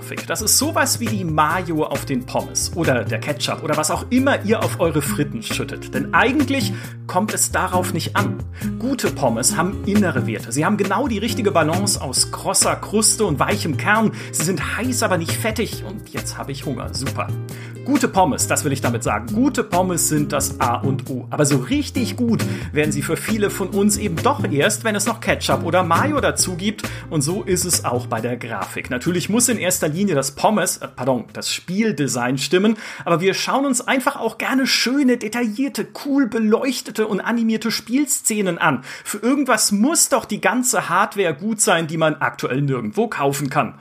Spielegrafik. Das ist sowas wie die Mayo auf den Pommes oder der Ketchup oder was auch immer ihr auf eure Fritten schüttet. Denn eigentlich kommt es darauf nicht an. Gute Pommes haben innere Werte. Sie haben genau die richtige Balance aus krosser Kruste und weichem Kern. Sie sind heiß, aber nicht fettig. Und jetzt habe ich Hunger. Super. Gute Pommes, das will ich damit sagen. Gute Pommes sind das A und O. Aber so richtig gut werden sie für viele von uns eben doch erst, wenn es noch Ketchup oder Mayo dazu gibt. Und so ist es auch bei der Grafik. Natürlich muss in erster Linie das Pommes, äh, pardon, das Spieldesign stimmen. Aber wir schauen uns einfach auch gerne schöne, detaillierte, cool beleuchtete und animierte Spielszenen an. Für irgendwas muss doch die ganze Hardware gut sein, die man aktuell nirgendwo kaufen kann.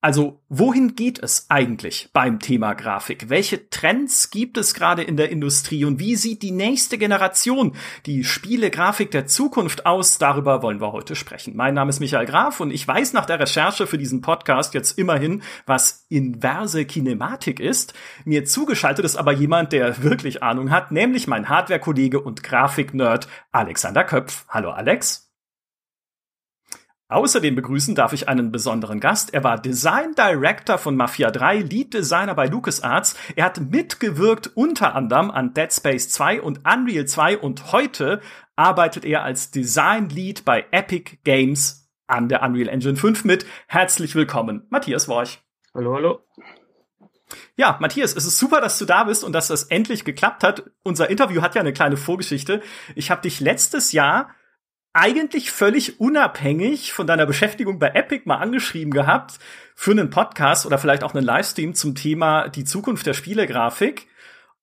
Also, wohin geht es eigentlich beim Thema Grafik? Welche Trends gibt es gerade in der Industrie und wie sieht die nächste Generation, die Spielegrafik der Zukunft aus? Darüber wollen wir heute sprechen. Mein Name ist Michael Graf und ich weiß nach der Recherche für diesen Podcast jetzt immerhin, was inverse Kinematik ist. Mir zugeschaltet ist aber jemand, der wirklich Ahnung hat, nämlich mein Hardware-Kollege und Grafik-Nerd Alexander Köpf. Hallo Alex. Außerdem begrüßen darf ich einen besonderen Gast. Er war Design Director von Mafia 3, Lead Designer bei LucasArts. Er hat mitgewirkt unter anderem an Dead Space 2 und Unreal 2 und heute arbeitet er als Design Lead bei Epic Games an der Unreal Engine 5 mit. Herzlich willkommen, Matthias Worch. Hallo, hallo. Ja, Matthias, es ist super, dass du da bist und dass das endlich geklappt hat. Unser Interview hat ja eine kleine Vorgeschichte. Ich habe dich letztes Jahr eigentlich völlig unabhängig von deiner Beschäftigung bei Epic mal angeschrieben gehabt für einen Podcast oder vielleicht auch einen Livestream zum Thema die Zukunft der Spielegrafik.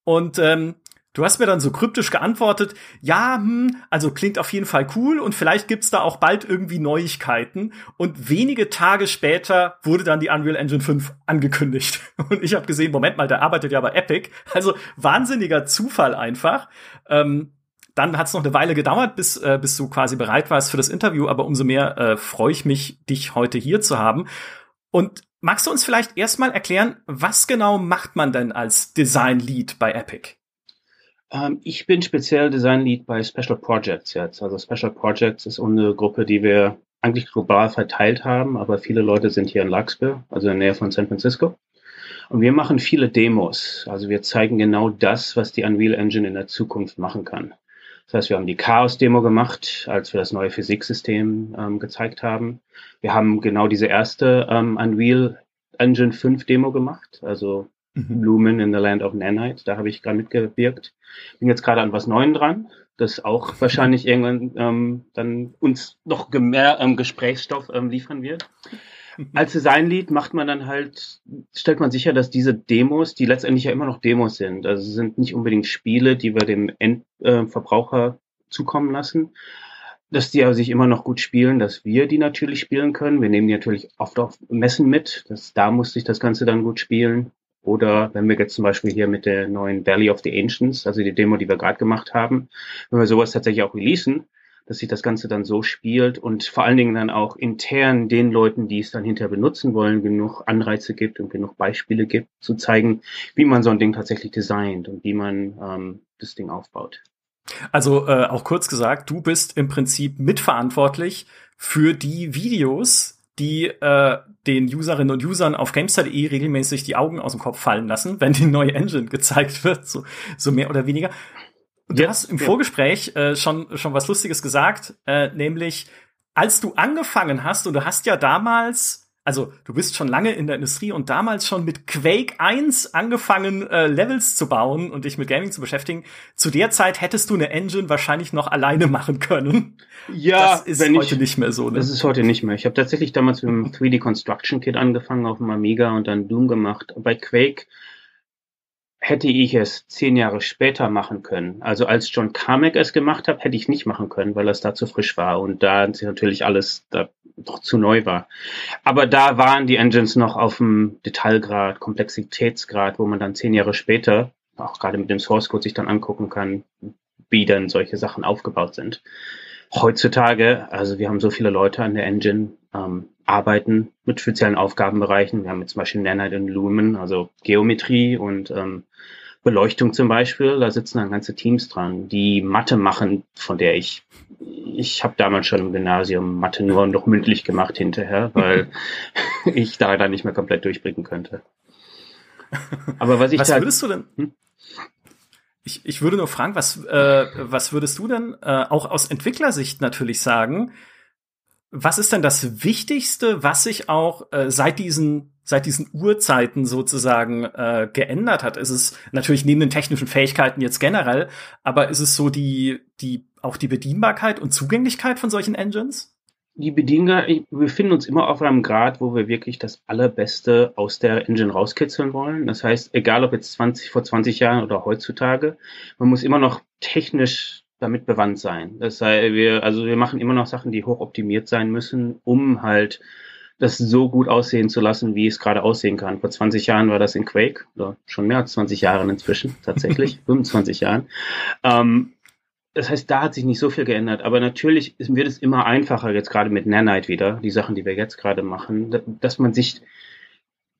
Und ähm, du hast mir dann so kryptisch geantwortet, ja, hm, also klingt auf jeden Fall cool und vielleicht gibt's da auch bald irgendwie Neuigkeiten. Und wenige Tage später wurde dann die Unreal Engine 5 angekündigt. Und ich habe gesehen, Moment mal, der arbeitet ja bei Epic. Also wahnsinniger Zufall einfach. Ähm, dann hat es noch eine Weile gedauert, bis, äh, bis du quasi bereit warst für das Interview, aber umso mehr äh, freue ich mich, dich heute hier zu haben. Und magst du uns vielleicht erstmal erklären, was genau macht man denn als Design Lead bei Epic? Ähm, ich bin speziell Design Lead bei Special Projects jetzt. Also Special Projects ist unsere Gruppe, die wir eigentlich global verteilt haben, aber viele Leute sind hier in Larkspur, also in der Nähe von San Francisco. Und wir machen viele Demos. Also wir zeigen genau das, was die Unreal Engine in der Zukunft machen kann. Das heißt, wir haben die Chaos-Demo gemacht, als wir das neue Physiksystem ähm, gezeigt haben. Wir haben genau diese erste ähm, Unreal Engine 5 Demo gemacht, also mhm. Lumen in the Land of Nanite. Da habe ich gerade mitgewirkt. Bin jetzt gerade an was Neuem dran, das auch wahrscheinlich irgendwann ähm, dann uns noch mehr ähm, Gesprächsstoff ähm, liefern wird. Als Designlead macht man dann halt, stellt man sicher, dass diese Demos, die letztendlich ja immer noch Demos sind, also sind nicht unbedingt Spiele, die wir dem Endverbraucher äh, zukommen lassen, dass die aber sich immer noch gut spielen, dass wir die natürlich spielen können. Wir nehmen die natürlich oft auf Messen mit, dass da muss sich das Ganze dann gut spielen. Oder wenn wir jetzt zum Beispiel hier mit der neuen Valley of the Ancients, also die Demo, die wir gerade gemacht haben, wenn wir sowas tatsächlich auch releasen, dass sich das Ganze dann so spielt und vor allen Dingen dann auch intern den Leuten, die es dann hinterher benutzen wollen, genug Anreize gibt und genug Beispiele gibt, zu zeigen, wie man so ein Ding tatsächlich designt und wie man ähm, das Ding aufbaut. Also äh, auch kurz gesagt, du bist im Prinzip mitverantwortlich für die Videos, die äh, den Userinnen und Usern auf Gamestar.de regelmäßig die Augen aus dem Kopf fallen lassen, wenn die neue Engine gezeigt wird, so, so mehr oder weniger. Du ja, hast im ja. Vorgespräch äh, schon, schon was Lustiges gesagt, äh, nämlich als du angefangen hast, und du hast ja damals, also du bist schon lange in der Industrie und damals schon mit Quake 1 angefangen, äh, Levels zu bauen und dich mit Gaming zu beschäftigen. Zu der Zeit hättest du eine Engine wahrscheinlich noch alleine machen können. Ja, das ist heute ich, nicht mehr so. Ne? Das ist heute nicht mehr. Ich habe tatsächlich damals mit dem 3D Construction Kit angefangen auf dem Amiga und dann Doom gemacht. Bei Quake hätte ich es zehn Jahre später machen können. Also als John Carmack es gemacht hat, hätte ich nicht machen können, weil es da zu frisch war und da natürlich alles da noch zu neu war. Aber da waren die Engines noch auf dem Detailgrad, Komplexitätsgrad, wo man dann zehn Jahre später, auch gerade mit dem Source Code sich dann angucken kann, wie dann solche Sachen aufgebaut sind. Heutzutage, also wir haben so viele Leute an der Engine, ähm, arbeiten mit speziellen Aufgabenbereichen. Wir haben jetzt zum Beispiel Nanite und Lumen, also Geometrie und ähm, Beleuchtung zum Beispiel. Da sitzen dann ganze Teams dran, die Mathe machen, von der ich ich habe damals schon im Gymnasium Mathe nur noch mündlich gemacht hinterher, weil ich da dann nicht mehr komplett durchblicken könnte. Aber was ich was da, würdest du denn? Hm? Ich, ich würde nur fragen, was, äh, was würdest du denn äh, auch aus Entwicklersicht natürlich sagen? Was ist denn das Wichtigste, was sich auch äh, seit diesen seit diesen Urzeiten sozusagen äh, geändert hat? Ist es natürlich neben den technischen Fähigkeiten jetzt generell, aber ist es so die die auch die Bedienbarkeit und Zugänglichkeit von solchen Engines? die Bediener, wir befinden uns immer auf einem Grad, wo wir wirklich das Allerbeste aus der Engine rauskitzeln wollen. Das heißt, egal ob jetzt 20, vor 20 Jahren oder heutzutage, man muss immer noch technisch damit bewandt sein. Das sei, wir, also wir machen immer noch Sachen, die hoch optimiert sein müssen, um halt das so gut aussehen zu lassen, wie es gerade aussehen kann. Vor 20 Jahren war das in Quake, oder schon mehr als 20 Jahren inzwischen, tatsächlich, 25 Jahren. Ähm, das heißt, da hat sich nicht so viel geändert, aber natürlich wird es immer einfacher, jetzt gerade mit Nanite wieder, die Sachen, die wir jetzt gerade machen, dass man sich,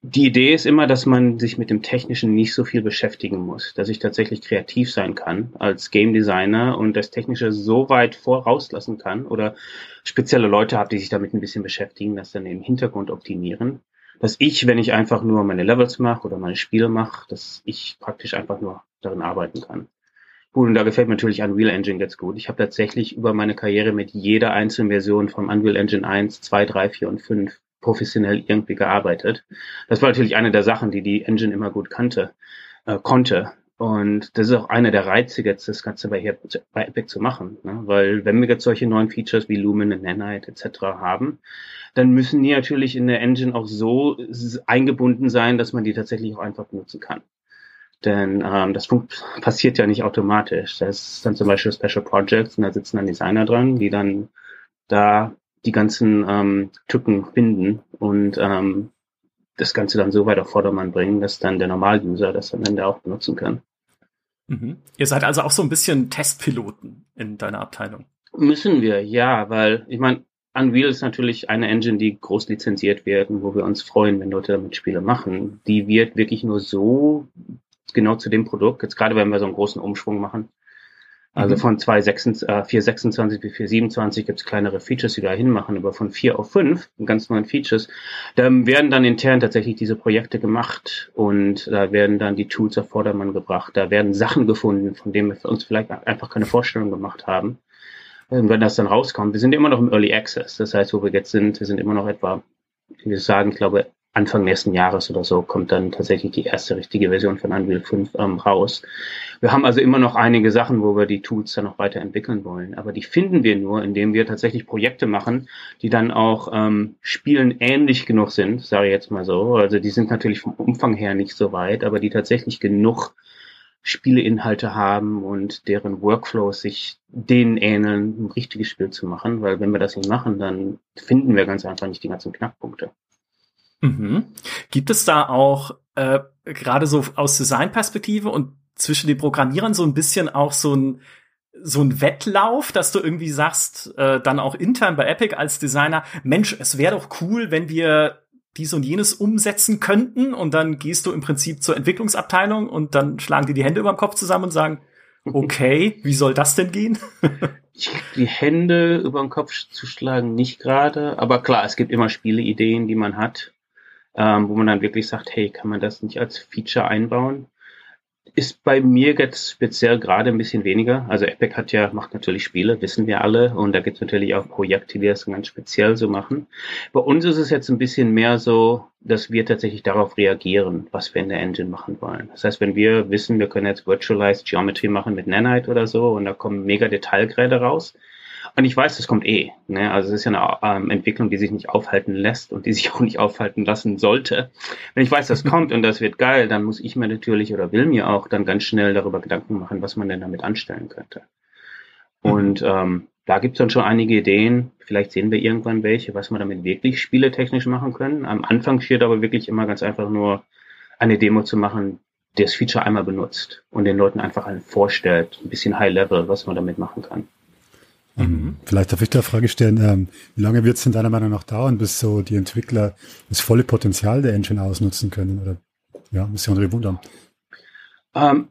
die Idee ist immer, dass man sich mit dem Technischen nicht so viel beschäftigen muss, dass ich tatsächlich kreativ sein kann als Game Designer und das Technische so weit vorauslassen kann oder spezielle Leute habe, die sich damit ein bisschen beschäftigen, das dann im Hintergrund optimieren, dass ich, wenn ich einfach nur meine Levels mache oder meine Spiele mache, dass ich praktisch einfach nur darin arbeiten kann. Gut, und da gefällt mir natürlich Unreal Engine jetzt gut. Ich habe tatsächlich über meine Karriere mit jeder einzelnen Version von Unreal Engine 1, 2, 3, 4 und 5 professionell irgendwie gearbeitet. Das war natürlich eine der Sachen, die die Engine immer gut kannte, äh, konnte. Und das ist auch einer der Reize jetzt, das Ganze bei, bei Epic zu machen. Ne? Weil wenn wir jetzt solche neuen Features wie Lumen und Nanite etc. haben, dann müssen die natürlich in der Engine auch so eingebunden sein, dass man die tatsächlich auch einfach benutzen kann. Denn ähm, das passiert ja nicht automatisch. Das ist dann zum Beispiel Special Projects und da sitzen dann Designer dran, die dann da die ganzen ähm, Tücken finden und ähm, das Ganze dann so weit auf Vordermann bringen, dass dann der Normal-User das am Ende auch benutzen kann. Mhm. Ihr seid also auch so ein bisschen Testpiloten in deiner Abteilung. Müssen wir, ja, weil ich meine, Unreal ist natürlich eine Engine, die groß lizenziert wird und wo wir uns freuen, wenn Leute damit Spiele machen. Die wird wirklich nur so genau zu dem Produkt. Jetzt gerade wenn wir so einen großen Umschwung machen. Also mhm. von 2, äh, 426 bis 427 gibt es kleinere Features, die da hinmachen, aber von 4 auf 5, ganz neuen Features, da werden dann intern tatsächlich diese Projekte gemacht und da werden dann die Tools auf Vordermann gebracht. Da werden Sachen gefunden, von denen wir uns vielleicht einfach keine Vorstellung gemacht haben. Und wenn das dann rauskommt, wir sind immer noch im Early Access. Das heißt, wo wir jetzt sind, wir sind immer noch etwa, wie wir sagen, ich glaube, Anfang nächsten Jahres oder so kommt dann tatsächlich die erste richtige Version von Unreal 5 ähm, raus. Wir haben also immer noch einige Sachen, wo wir die Tools dann noch weiterentwickeln wollen. Aber die finden wir nur, indem wir tatsächlich Projekte machen, die dann auch ähm, Spielen ähnlich genug sind, sage ich jetzt mal so. Also die sind natürlich vom Umfang her nicht so weit, aber die tatsächlich genug Spieleinhalte haben und deren Workflows sich denen ähneln, ein richtiges Spiel zu machen. Weil wenn wir das nicht machen, dann finden wir ganz einfach nicht die ganzen Knackpunkte. Mhm. Gibt es da auch äh, gerade so aus Designperspektive und zwischen den Programmierern so ein bisschen auch so ein so ein Wettlauf, dass du irgendwie sagst, äh, dann auch intern bei Epic als Designer, Mensch, es wäre doch cool, wenn wir dies und jenes umsetzen könnten und dann gehst du im Prinzip zur Entwicklungsabteilung und dann schlagen die die Hände über den Kopf zusammen und sagen, okay, wie soll das denn gehen? die Hände über den Kopf zu schlagen, nicht gerade, aber klar, es gibt immer Spieleideen, die man hat ähm, wo man dann wirklich sagt, hey, kann man das nicht als Feature einbauen? Ist bei mir jetzt speziell gerade ein bisschen weniger. Also Epic hat ja, macht natürlich Spiele, wissen wir alle. Und da gibt es natürlich auch Projekte, die das ganz speziell so machen. Bei uns ist es jetzt ein bisschen mehr so, dass wir tatsächlich darauf reagieren, was wir in der Engine machen wollen. Das heißt, wenn wir wissen, wir können jetzt Virtualized Geometry machen mit Nanite oder so und da kommen mega Detailgrade raus, und ich weiß, das kommt eh. Ne? Also es ist ja eine ähm, Entwicklung, die sich nicht aufhalten lässt und die sich auch nicht aufhalten lassen sollte. Wenn ich weiß, das kommt und das wird geil, dann muss ich mir natürlich oder will mir auch dann ganz schnell darüber Gedanken machen, was man denn damit anstellen könnte. Mhm. Und ähm, da gibt's dann schon einige Ideen. Vielleicht sehen wir irgendwann welche, was wir damit wirklich spieletechnisch machen können. Am Anfang steht aber wirklich immer ganz einfach nur eine Demo zu machen, die das Feature einmal benutzt und den Leuten einfach vorstellt, ein bisschen High Level, was man damit machen kann. Mhm. Vielleicht darf ich da eine Frage stellen, ähm, wie lange wird es denn deiner Meinung nach dauern, bis so die Entwickler das volle Potenzial der Engine ausnutzen können? Oder ja, muss sich andere wundern. Ähm,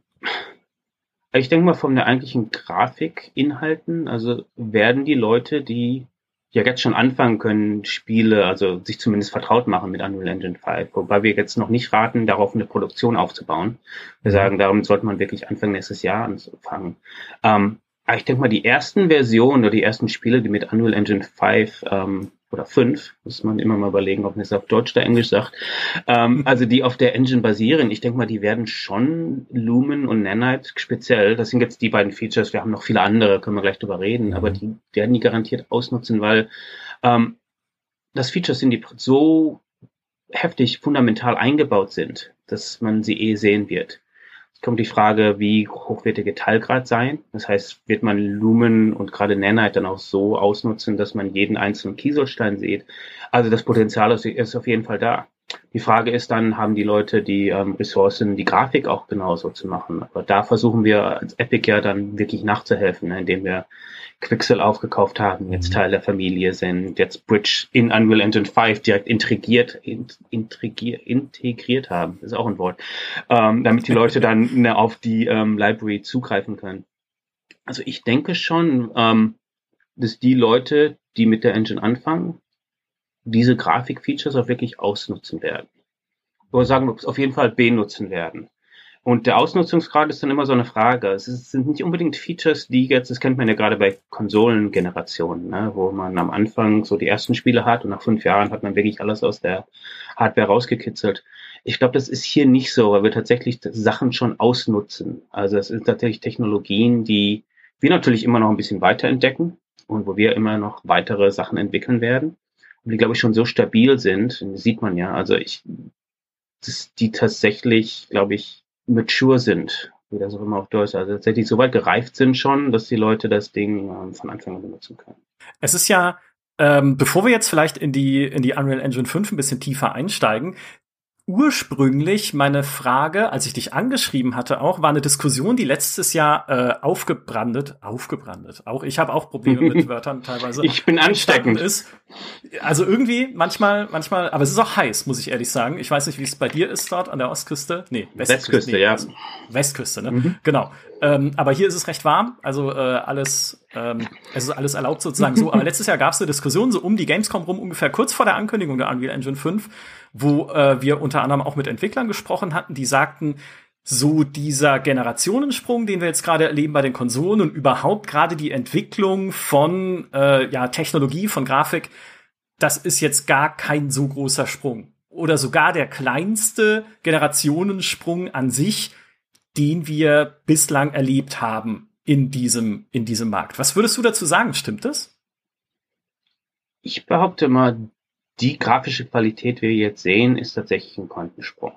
Ich denke mal von der eigentlichen Grafikinhalten, also werden die Leute, die ja jetzt schon anfangen können, Spiele, also sich zumindest vertraut machen mit Unreal Engine 5, wobei wir jetzt noch nicht raten, darauf eine Produktion aufzubauen. Wir mhm. sagen, darum sollte man wirklich Anfang nächstes Jahr anfangen. Ähm, ich denke mal, die ersten Versionen oder die ersten Spiele, die mit Unreal Engine 5 ähm, oder 5, muss man immer mal überlegen, ob man es auf Deutsch oder Englisch sagt, ähm, also die auf der Engine basieren, ich denke mal, die werden schon Lumen und Nanite speziell, das sind jetzt die beiden Features, wir haben noch viele andere, können wir gleich drüber reden, aber mhm. die werden die garantiert ausnutzen, weil ähm, das Features sind, die so heftig fundamental eingebaut sind, dass man sie eh sehen wird kommt die Frage, wie hoch wird der Getallgrad sein? Das heißt, wird man Lumen und gerade Nanite dann auch so ausnutzen, dass man jeden einzelnen Kieselstein sieht? Also das Potenzial ist, ist auf jeden Fall da. Die Frage ist dann, haben die Leute die ähm, Ressourcen, die Grafik auch genauso zu machen? Aber da versuchen wir als Epic ja dann wirklich nachzuhelfen, ne, indem wir Quixel aufgekauft haben, jetzt mhm. Teil der Familie sind, jetzt Bridge in Unreal Engine 5 direkt integriert, integriert, integriert haben, ist auch ein Wort, ähm, damit die Leute dann ne, auf die ähm, Library zugreifen können. Also ich denke schon, ähm, dass die Leute, die mit der Engine anfangen, diese Grafikfeatures auch wirklich ausnutzen werden. Oder sagen wir auf jeden Fall benutzen werden. Und der Ausnutzungsgrad ist dann immer so eine Frage. Es sind nicht unbedingt Features, die jetzt, das kennt man ja gerade bei Konsolengenerationen, ne, wo man am Anfang so die ersten Spiele hat und nach fünf Jahren hat man wirklich alles aus der Hardware rausgekitzelt. Ich glaube, das ist hier nicht so, weil wir tatsächlich Sachen schon ausnutzen. Also es sind tatsächlich Technologien, die wir natürlich immer noch ein bisschen weiterentdecken und wo wir immer noch weitere Sachen entwickeln werden. Die, glaube ich, schon so stabil sind, sieht man ja. Also ich, dass die tatsächlich, glaube ich, mature sind, wie das auch immer auf Deutsch, also tatsächlich so weit gereift sind schon, dass die Leute das Ding ähm, von Anfang an benutzen können. Es ist ja ähm, bevor wir jetzt vielleicht in die, in die Unreal Engine 5 ein bisschen tiefer einsteigen, ursprünglich meine Frage, als ich dich angeschrieben hatte, auch war eine Diskussion, die letztes Jahr äh, aufgebrandet, aufgebrandet. Auch ich habe auch Probleme mit Wörtern teilweise. Ich bin ansteckend. Ist. Also irgendwie manchmal, manchmal, aber es ist auch heiß, muss ich ehrlich sagen. Ich weiß nicht, wie es bei dir ist dort an der Ostküste. Nee, Westküste, Westküste nee, ja. Westküste, ne? Mhm. Genau. Ähm, aber hier ist es recht warm, also äh, alles, ähm, es ist alles erlaubt sozusagen so. Aber letztes Jahr gab es eine Diskussion so um die Gamescom rum, ungefähr kurz vor der Ankündigung der Unreal Engine 5, wo äh, wir unter anderem auch mit Entwicklern gesprochen hatten, die sagten, so dieser Generationensprung, den wir jetzt gerade erleben bei den Konsolen und überhaupt gerade die Entwicklung von äh, ja, Technologie, von Grafik, das ist jetzt gar kein so großer Sprung. Oder sogar der kleinste Generationensprung an sich, den wir bislang erlebt haben in diesem, in diesem Markt. Was würdest du dazu sagen? Stimmt das? Ich behaupte mal, die grafische Qualität, die wir jetzt sehen, ist tatsächlich ein Quantensprung.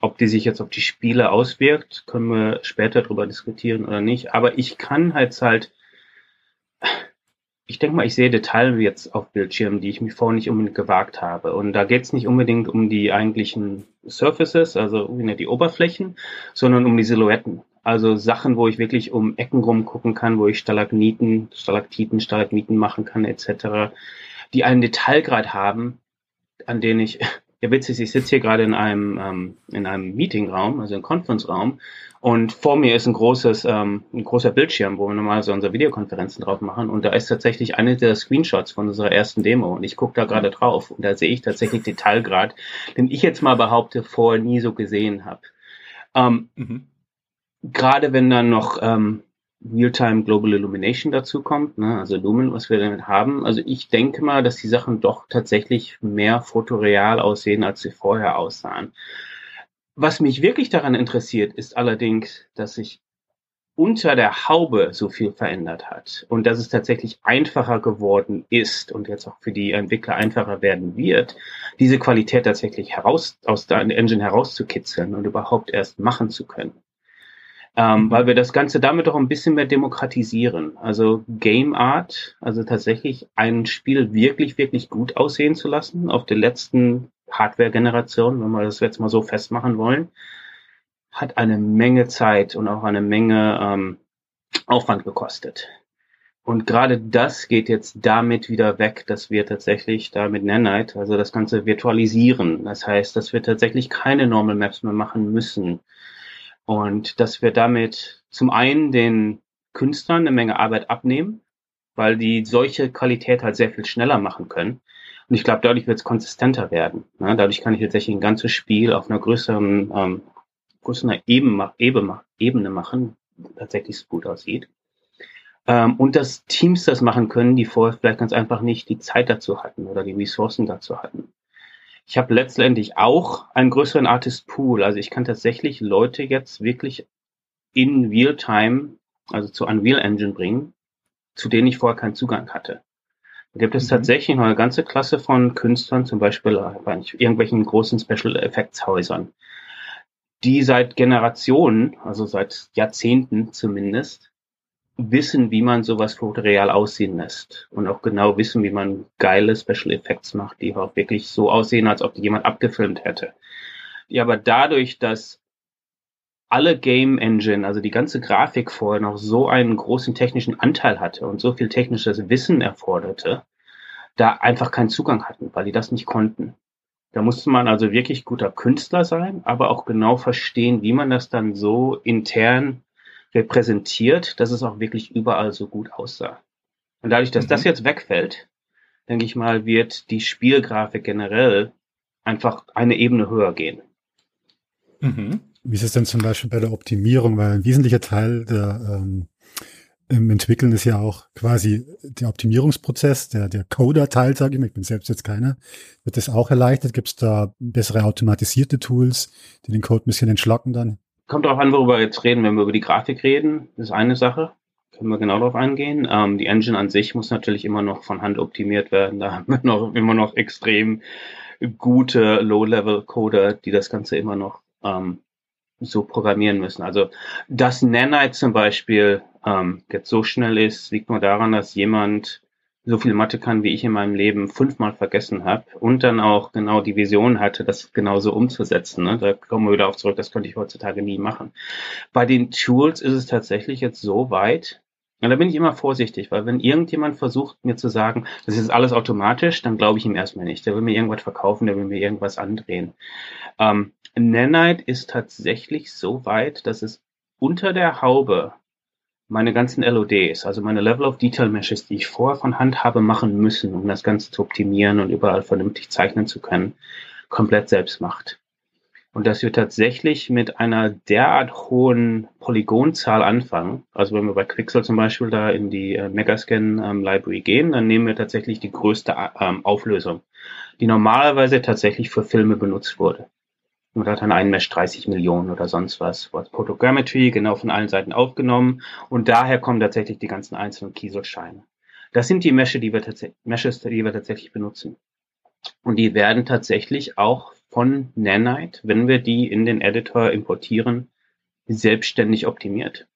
Ob die sich jetzt auf die Spiele auswirkt, können wir später darüber diskutieren oder nicht. Aber ich kann halt halt, ich denke mal, ich sehe Details jetzt auf Bildschirmen, die ich mir vorher nicht unbedingt gewagt habe. Und da geht es nicht unbedingt um die eigentlichen Surfaces, also die Oberflächen, sondern um die Silhouetten. Also Sachen, wo ich wirklich um Ecken rumgucken kann, wo ich Stalagniten, Stalaktiten, Stalagmiten machen kann, etc die einen Detailgrad haben, an denen ich, ja witzig, ich sitze hier gerade in einem, ähm, in einem Meetingraum, also im Conference-Raum, und vor mir ist ein großes, ähm, ein großer Bildschirm, wo wir normalerweise unsere Videokonferenzen drauf machen. Und da ist tatsächlich eine der Screenshots von unserer ersten Demo. Und ich gucke da gerade drauf. Und da sehe ich tatsächlich Detailgrad, den ich jetzt mal behaupte, vorher nie so gesehen habe. Ähm, mhm. Gerade wenn dann noch ähm, Real-Time Global Illumination dazu kommt, ne, also Lumen, was wir damit haben. Also ich denke mal, dass die Sachen doch tatsächlich mehr fotoreal aussehen, als sie vorher aussahen. Was mich wirklich daran interessiert, ist allerdings, dass sich unter der Haube so viel verändert hat und dass es tatsächlich einfacher geworden ist und jetzt auch für die Entwickler einfacher werden wird, diese Qualität tatsächlich heraus aus der Engine herauszukitzeln und überhaupt erst machen zu können ähm, mhm. weil wir das Ganze damit auch ein bisschen mehr demokratisieren. Also Game Art, also tatsächlich ein Spiel wirklich, wirklich gut aussehen zu lassen auf der letzten Hardware-Generation, wenn wir das jetzt mal so festmachen wollen, hat eine Menge Zeit und auch eine Menge ähm, Aufwand gekostet. Und gerade das geht jetzt damit wieder weg, dass wir tatsächlich da mit Nanite, also das Ganze virtualisieren. Das heißt, dass wir tatsächlich keine Normal Maps mehr machen müssen, und dass wir damit zum einen den Künstlern eine Menge Arbeit abnehmen, weil die solche Qualität halt sehr viel schneller machen können. Und ich glaube, dadurch wird es konsistenter werden. Ne? Dadurch kann ich tatsächlich ein ganzes Spiel auf einer größeren, ähm, größeren Ebene, Ebene machen, tatsächlich so gut aussieht. Ähm, und dass Teams das machen können, die vorher vielleicht ganz einfach nicht die Zeit dazu hatten oder die Ressourcen dazu hatten. Ich habe letztendlich auch einen größeren Artist Pool. Also ich kann tatsächlich Leute jetzt wirklich in Real-Time, also zu Unreal Engine bringen, zu denen ich vorher keinen Zugang hatte. Da gibt es mhm. tatsächlich noch eine ganze Klasse von Künstlern, zum Beispiel bei irgendwelchen großen Special Effects Häusern, die seit Generationen, also seit Jahrzehnten zumindest, wissen, wie man sowas fotoreal aussehen lässt und auch genau wissen, wie man geile Special Effects macht, die auch wirklich so aussehen, als ob die jemand abgefilmt hätte. Ja, aber dadurch, dass alle Game Engine, also die ganze Grafik vorher noch so einen großen technischen Anteil hatte und so viel technisches Wissen erforderte, da einfach keinen Zugang hatten, weil die das nicht konnten. Da musste man also wirklich guter Künstler sein, aber auch genau verstehen, wie man das dann so intern repräsentiert, dass es auch wirklich überall so gut aussah. Und dadurch, dass mhm. das jetzt wegfällt, denke ich mal, wird die Spielgrafik generell einfach eine Ebene höher gehen. Mhm. Wie ist es denn zum Beispiel bei der Optimierung? Weil ein wesentlicher Teil der ähm, im Entwickeln ist ja auch quasi der Optimierungsprozess, der, der Coder-Teil, sage ich mal, ich bin selbst jetzt keiner, wird das auch erleichtert? Gibt es da bessere automatisierte Tools, die den Code ein bisschen entschlacken dann? Kommt darauf an, worüber wir jetzt reden. Wenn wir über die Grafik reden, ist eine Sache. Können wir genau darauf eingehen. Ähm, die Engine an sich muss natürlich immer noch von Hand optimiert werden. Da haben wir noch, immer noch extrem gute Low-Level-Coder, die das Ganze immer noch ähm, so programmieren müssen. Also, dass Nanite zum Beispiel ähm, jetzt so schnell ist, liegt nur daran, dass jemand so viel Mathe kann, wie ich in meinem Leben fünfmal vergessen habe und dann auch genau die Vision hatte, das genauso umzusetzen. Ne? Da kommen wir wieder auf zurück, das könnte ich heutzutage nie machen. Bei den Tools ist es tatsächlich jetzt so weit, und da bin ich immer vorsichtig, weil wenn irgendjemand versucht mir zu sagen, das ist alles automatisch, dann glaube ich ihm erstmal nicht. Der will mir irgendwas verkaufen, der will mir irgendwas andrehen. Ähm, Nanite ist tatsächlich so weit, dass es unter der Haube meine ganzen LODs, also meine Level of Detail Meshes, die ich vorher von Hand habe machen müssen, um das Ganze zu optimieren und überall vernünftig zeichnen zu können, komplett selbst macht. Und dass wir tatsächlich mit einer derart hohen Polygonzahl anfangen. Also wenn wir bei Quixel zum Beispiel da in die äh, Megascan ähm, Library gehen, dann nehmen wir tatsächlich die größte ähm, Auflösung, die normalerweise tatsächlich für Filme benutzt wurde und hat dann ein Mesh 30 Millionen oder sonst was. Photogrammetry genau von allen Seiten aufgenommen und daher kommen tatsächlich die ganzen einzelnen Kieselsteine. Das sind die Meshes, die wir, Meshes, die wir tatsächlich benutzen. Und die werden tatsächlich auch von Nanite, wenn wir die in den Editor importieren, selbstständig optimiert.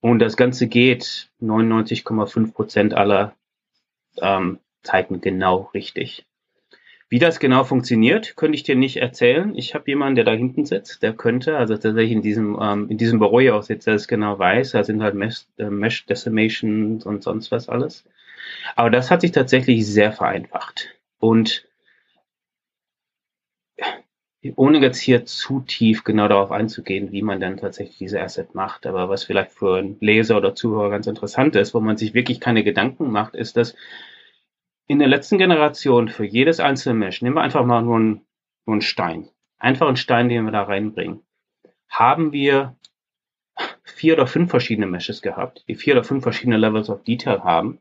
Und das Ganze geht 99,5 Prozent aller ähm, Zeiten genau richtig. Wie das genau funktioniert, könnte ich dir nicht erzählen. Ich habe jemanden, der da hinten sitzt, der könnte, also tatsächlich in diesem, ähm, in diesem Büro hier auch sitzt, der es genau weiß. Da sind halt Mesh, äh, Mesh Decimations und sonst was alles. Aber das hat sich tatsächlich sehr vereinfacht. Und ohne jetzt hier zu tief genau darauf einzugehen, wie man dann tatsächlich diese Asset macht, aber was vielleicht für einen Leser oder Zuhörer ganz interessant ist, wo man sich wirklich keine Gedanken macht, ist, dass in der letzten Generation für jedes einzelne Mesh, nehmen wir einfach mal nur einen, nur einen Stein, einfach einen Stein, den wir da reinbringen, haben wir vier oder fünf verschiedene Meshes gehabt, die vier oder fünf verschiedene Levels of Detail haben.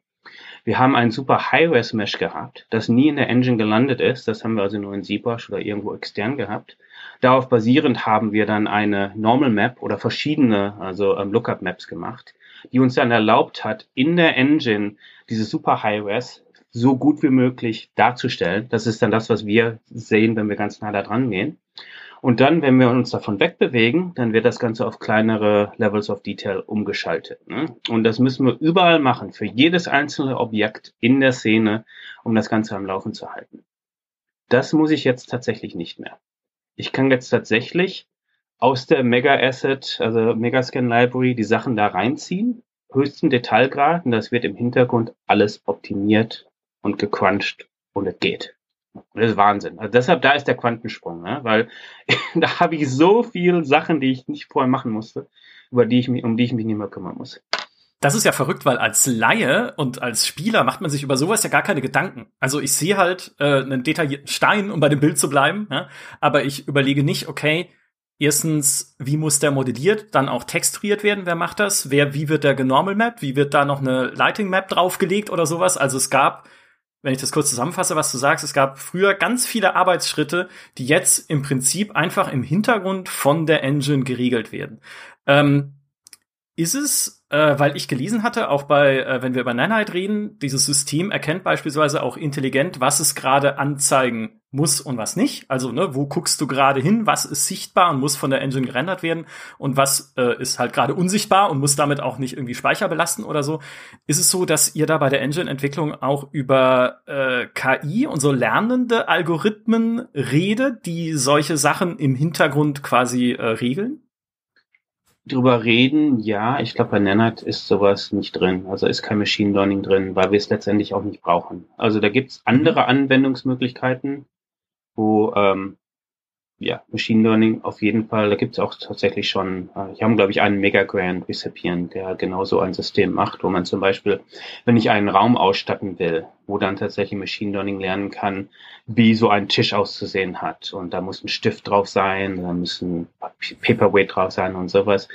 Wir haben ein super High-Res-Mesh gehabt, das nie in der Engine gelandet ist. Das haben wir also nur in ZBrush oder irgendwo extern gehabt. Darauf basierend haben wir dann eine Normal Map oder verschiedene, also ähm, Lookup Maps gemacht, die uns dann erlaubt hat, in der Engine diese super High-Res so gut wie möglich darzustellen. Das ist dann das, was wir sehen, wenn wir ganz nah da dran gehen. Und dann, wenn wir uns davon wegbewegen, dann wird das Ganze auf kleinere Levels of Detail umgeschaltet. Ne? Und das müssen wir überall machen, für jedes einzelne Objekt in der Szene, um das Ganze am Laufen zu halten. Das muss ich jetzt tatsächlich nicht mehr. Ich kann jetzt tatsächlich aus der Mega Asset, also Megascan Library, die Sachen da reinziehen, höchsten Detailgrad, und das wird im Hintergrund alles optimiert und gecrunched und es geht. Das ist Wahnsinn. Also deshalb, da ist der Quantensprung, ne? weil da habe ich so viele Sachen, die ich nicht vorher machen musste, über die ich mich, um die ich mich nicht mehr kümmern muss. Das ist ja verrückt, weil als Laie und als Spieler macht man sich über sowas ja gar keine Gedanken. Also ich sehe halt äh, einen detaillierten Stein, um bei dem Bild zu bleiben, ja? aber ich überlege nicht, okay, erstens, wie muss der modelliert, dann auch texturiert werden, wer macht das, wer, wie wird der genormal mapped, wie wird da noch eine Lighting Map draufgelegt oder sowas. Also es gab, wenn ich das kurz zusammenfasse, was du sagst, es gab früher ganz viele Arbeitsschritte, die jetzt im Prinzip einfach im Hintergrund von der Engine geregelt werden. Ähm, ist es, äh, weil ich gelesen hatte, auch bei, äh, wenn wir über Nanite reden, dieses System erkennt beispielsweise auch intelligent, was es gerade anzeigen muss und was nicht. Also, ne, wo guckst du gerade hin, was ist sichtbar und muss von der Engine gerendert werden und was äh, ist halt gerade unsichtbar und muss damit auch nicht irgendwie Speicher belasten oder so. Ist es so, dass ihr da bei der Engine-Entwicklung auch über äh, KI und so lernende Algorithmen redet, die solche Sachen im Hintergrund quasi äh, regeln? drüber reden, ja, ich glaube bei Nanite ist sowas nicht drin. Also ist kein Machine Learning drin, weil wir es letztendlich auch nicht brauchen. Also da gibt's andere mhm. Anwendungsmöglichkeiten, wo ähm, ja, Machine Learning auf jeden Fall, da gibt es auch tatsächlich schon, äh, ich habe, glaube ich, einen Mega Grant Recipient, der genau so ein System macht, wo man zum Beispiel, wenn ich einen Raum ausstatten will, wo dann tatsächlich Machine Learning lernen kann, wie so ein Tisch auszusehen hat. Und da muss ein Stift drauf sein, da müssen Paperweight drauf sein und sowas.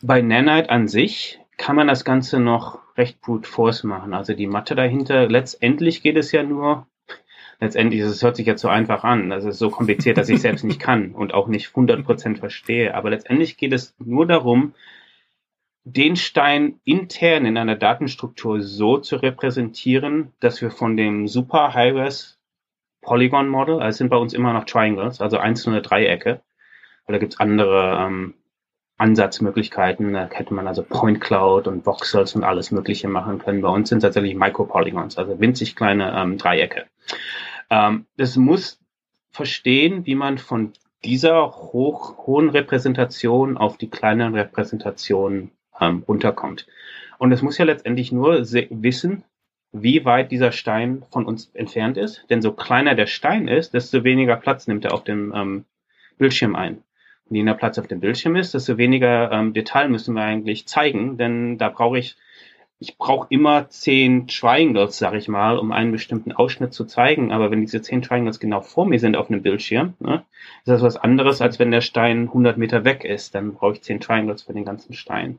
Bei Nanite an sich kann man das Ganze noch recht brute force machen. Also die Mathe dahinter, letztendlich geht es ja nur letztendlich, es hört sich jetzt so einfach an, das ist so kompliziert, dass ich selbst nicht kann und auch nicht 100% verstehe, aber letztendlich geht es nur darum, den Stein intern in einer Datenstruktur so zu repräsentieren, dass wir von dem Super High-Res Polygon Model, also sind bei uns immer noch Triangles, also einzelne Dreiecke, oder gibt es andere ähm, Ansatzmöglichkeiten. Da hätte man also Point Cloud und Voxels und alles Mögliche machen können. Bei uns sind tatsächlich Micropolygons, also winzig kleine ähm, Dreiecke. Ähm, das muss verstehen, wie man von dieser hoch, hohen Repräsentation auf die kleineren Repräsentationen ähm, runterkommt. Und es muss ja letztendlich nur wissen, wie weit dieser Stein von uns entfernt ist. Denn so kleiner der Stein ist, desto weniger Platz nimmt er auf dem ähm, Bildschirm ein. Und je mehr Platz auf dem Bildschirm ist, desto weniger ähm, Detail müssen wir eigentlich zeigen, denn da brauche ich ich brauche immer zehn Triangles, sag ich mal, um einen bestimmten Ausschnitt zu zeigen. Aber wenn diese zehn Triangles genau vor mir sind auf einem Bildschirm, ne, ist das was anderes, als wenn der Stein 100 Meter weg ist. Dann brauche ich zehn Triangles für den ganzen Stein.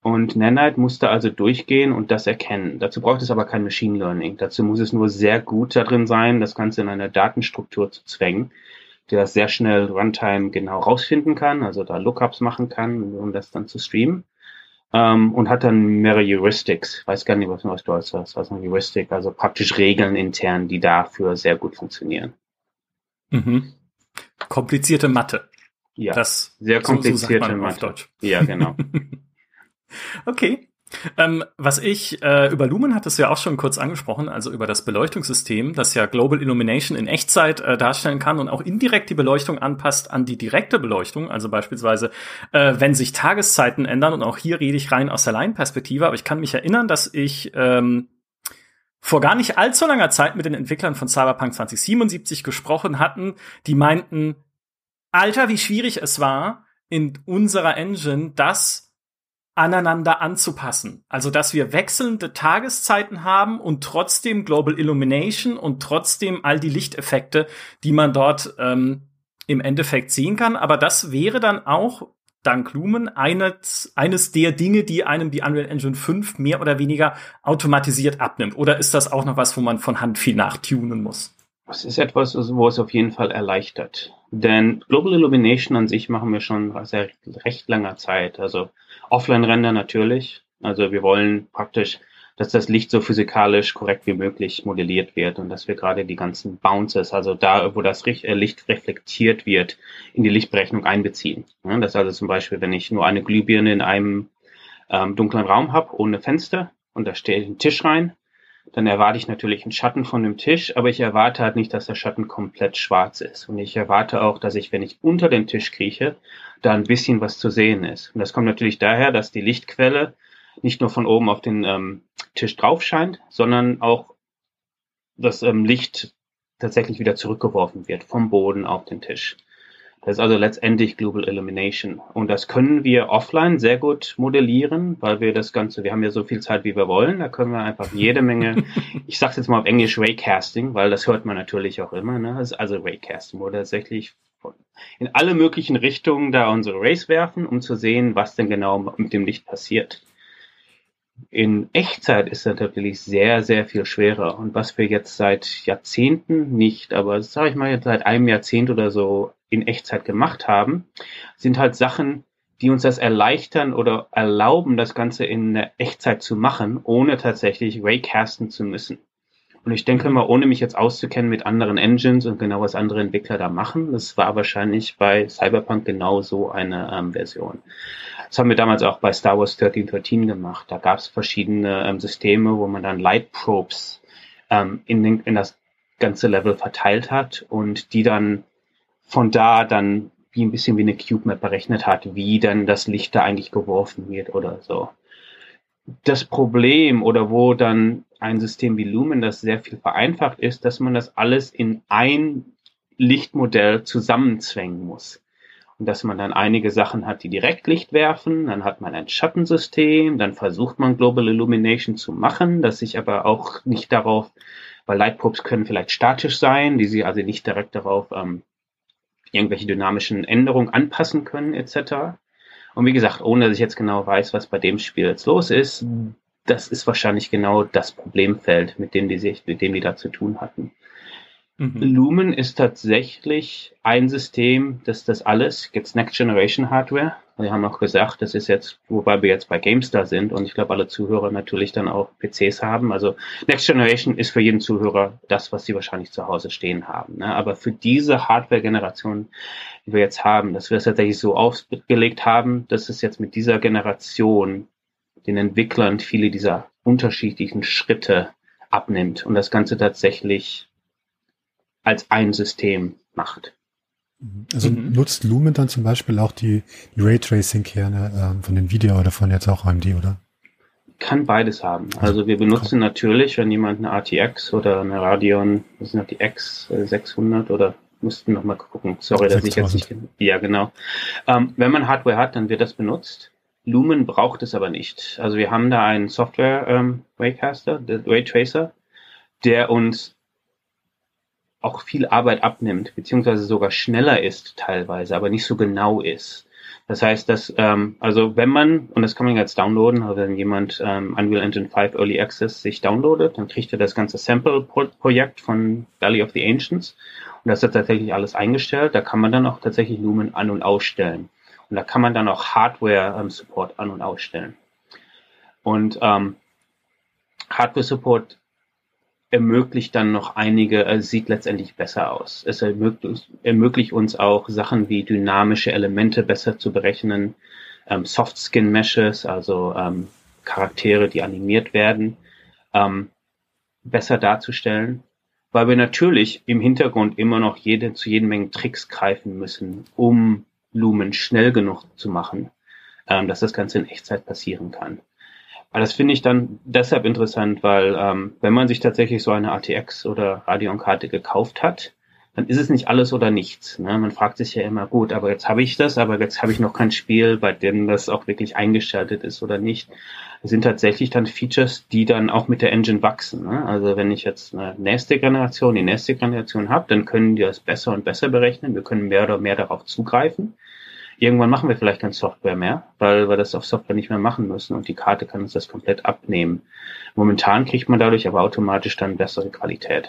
Und Nanite musste also durchgehen und das erkennen. Dazu braucht es aber kein Machine Learning. Dazu muss es nur sehr gut darin sein, das Ganze in eine Datenstruktur zu zwängen, die das sehr schnell Runtime genau rausfinden kann, also da Lookups machen kann, um das dann zu streamen ähm, und hat dann mehrere Heuristics. Ich weiß gar nicht, was, du als was, was ein Heuristic, also praktisch Regeln intern, die dafür sehr gut funktionieren. Mhm. Komplizierte Mathe. Ja, das, sehr komplizierte so, so Mathe. Ja, genau. okay. Ähm, was ich äh, über Lumen hat es ja auch schon kurz angesprochen, also über das Beleuchtungssystem, das ja Global Illumination in Echtzeit äh, darstellen kann und auch indirekt die Beleuchtung anpasst an die direkte Beleuchtung. Also beispielsweise, äh, wenn sich Tageszeiten ändern, und auch hier rede ich rein aus der Laienperspektive, aber ich kann mich erinnern, dass ich ähm, vor gar nicht allzu langer Zeit mit den Entwicklern von Cyberpunk 2077 gesprochen hatten, die meinten, Alter, wie schwierig es war, in unserer Engine das aneinander anzupassen. Also, dass wir wechselnde Tageszeiten haben und trotzdem Global Illumination und trotzdem all die Lichteffekte, die man dort ähm, im Endeffekt sehen kann. Aber das wäre dann auch dank Lumen eines, eines der Dinge, die einem die Unreal Engine 5 mehr oder weniger automatisiert abnimmt. Oder ist das auch noch was, wo man von Hand viel nachtunen muss? Das ist etwas, wo es auf jeden Fall erleichtert. Denn Global Illumination an sich machen wir schon seit recht langer Zeit. Also Offline-Render natürlich. Also wir wollen praktisch, dass das Licht so physikalisch korrekt wie möglich modelliert wird und dass wir gerade die ganzen Bounces, also da, wo das äh, Licht reflektiert wird, in die Lichtberechnung einbeziehen. Das ist also zum Beispiel, wenn ich nur eine Glühbirne in einem ähm, dunklen Raum habe, ohne Fenster, und da stehe ich einen Tisch rein, dann erwarte ich natürlich einen Schatten von dem Tisch, aber ich erwarte halt nicht, dass der Schatten komplett schwarz ist. Und ich erwarte auch, dass ich, wenn ich unter den Tisch krieche, da ein bisschen was zu sehen ist. Und das kommt natürlich daher, dass die Lichtquelle nicht nur von oben auf den ähm, Tisch drauf scheint, sondern auch das ähm, Licht tatsächlich wieder zurückgeworfen wird vom Boden auf den Tisch. Das ist also letztendlich Global Illumination. Und das können wir offline sehr gut modellieren, weil wir das Ganze, wir haben ja so viel Zeit, wie wir wollen. Da können wir einfach jede Menge, ich sag's jetzt mal auf Englisch Raycasting, weil das hört man natürlich auch immer, ne? Das ist also Raycasting, wo tatsächlich in alle möglichen Richtungen da unsere Rays werfen, um zu sehen, was denn genau mit dem Licht passiert. In Echtzeit ist das natürlich sehr, sehr viel schwerer. Und was wir jetzt seit Jahrzehnten nicht, aber sage ich mal jetzt seit einem Jahrzehnt oder so in Echtzeit gemacht haben, sind halt Sachen, die uns das erleichtern oder erlauben, das Ganze in Echtzeit zu machen, ohne tatsächlich Raycasten zu müssen. Und ich denke mal, ohne mich jetzt auszukennen mit anderen Engines und genau was andere Entwickler da machen, das war wahrscheinlich bei Cyberpunk genau so eine ähm, Version. Das haben wir damals auch bei Star Wars 1313 gemacht. Da gab es verschiedene ähm, Systeme, wo man dann Light Probes ähm, in, den, in das ganze Level verteilt hat und die dann von da dann wie ein bisschen wie eine Cube Map berechnet hat, wie dann das Licht da eigentlich geworfen wird oder so. Das Problem oder wo dann ein System wie Lumen das sehr viel vereinfacht ist, dass man das alles in ein Lichtmodell zusammenzwängen muss. Und dass man dann einige Sachen hat, die direkt Licht werfen, dann hat man ein Schattensystem, dann versucht man Global Illumination zu machen, das sich aber auch nicht darauf, weil Lightprobes können vielleicht statisch sein, die sie also nicht direkt darauf ähm, irgendwelche dynamischen Änderungen anpassen können, etc. Und wie gesagt, ohne dass ich jetzt genau weiß, was bei dem Spiel jetzt los ist, das ist wahrscheinlich genau das Problemfeld, mit dem die sich, mit dem die da zu tun hatten. Mhm. Lumen ist tatsächlich ein System, das das alles, jetzt Next Generation Hardware. Wir haben auch gesagt, das ist jetzt, wobei wir jetzt bei GameStar sind und ich glaube, alle Zuhörer natürlich dann auch PCs haben. Also Next Generation ist für jeden Zuhörer das, was sie wahrscheinlich zu Hause stehen haben. Ne? Aber für diese Hardware-Generation, die wir jetzt haben, dass wir es tatsächlich so aufgelegt haben, dass es jetzt mit dieser Generation den Entwicklern viele dieser unterschiedlichen Schritte abnimmt und das Ganze tatsächlich als ein System macht. Also mhm. nutzt Lumen dann zum Beispiel auch die, Raytracing-Kerne äh, von Nvidia oder von jetzt auch AMD, oder? Kann beides haben. Also wir benutzen natürlich, wenn jemand eine RTX oder eine Radeon, was sind die X 600 oder mussten noch mal gucken. Sorry, dass ich jetzt nicht. Ja, genau. Ähm, wenn man Hardware hat, dann wird das benutzt. Lumen braucht es aber nicht. Also wir haben da einen Software ähm, Raycaster, der Raytracer, der uns auch viel Arbeit abnimmt, beziehungsweise sogar schneller ist teilweise, aber nicht so genau ist. Das heißt, dass, ähm, also wenn man, und das kann man jetzt downloaden, also wenn jemand ähm, Unreal Engine 5 Early Access sich downloadet, dann kriegt er das ganze Sample-Projekt von Valley of the Ancients und das ist tatsächlich alles eingestellt. Da kann man dann auch tatsächlich Lumen an- und ausstellen. Und da kann man dann auch Hardware-Support ähm, an- und ausstellen. Und ähm, Hardware-Support ermöglicht dann noch einige, äh, sieht letztendlich besser aus. Es ermöglicht, ermöglicht uns auch Sachen wie dynamische Elemente besser zu berechnen, ähm, Soft-Skin-Meshes, also ähm, Charaktere, die animiert werden, ähm, besser darzustellen, weil wir natürlich im Hintergrund immer noch jede, zu jeden Mengen Tricks greifen müssen, um Lumen schnell genug zu machen, ähm, dass das Ganze in Echtzeit passieren kann. Aber das finde ich dann deshalb interessant, weil ähm, wenn man sich tatsächlich so eine ATX oder Radeon-Karte gekauft hat, dann ist es nicht alles oder nichts. Ne? Man fragt sich ja immer, gut, aber jetzt habe ich das, aber jetzt habe ich noch kein Spiel, bei dem das auch wirklich eingeschaltet ist oder nicht. Sind tatsächlich dann Features, die dann auch mit der Engine wachsen. Ne? Also wenn ich jetzt eine nächste Generation, die nächste Generation habe, dann können die das besser und besser berechnen. Wir können mehr oder mehr darauf zugreifen. Irgendwann machen wir vielleicht keine Software mehr, weil wir das auf Software nicht mehr machen müssen und die Karte kann uns das komplett abnehmen. Momentan kriegt man dadurch aber automatisch dann bessere Qualität.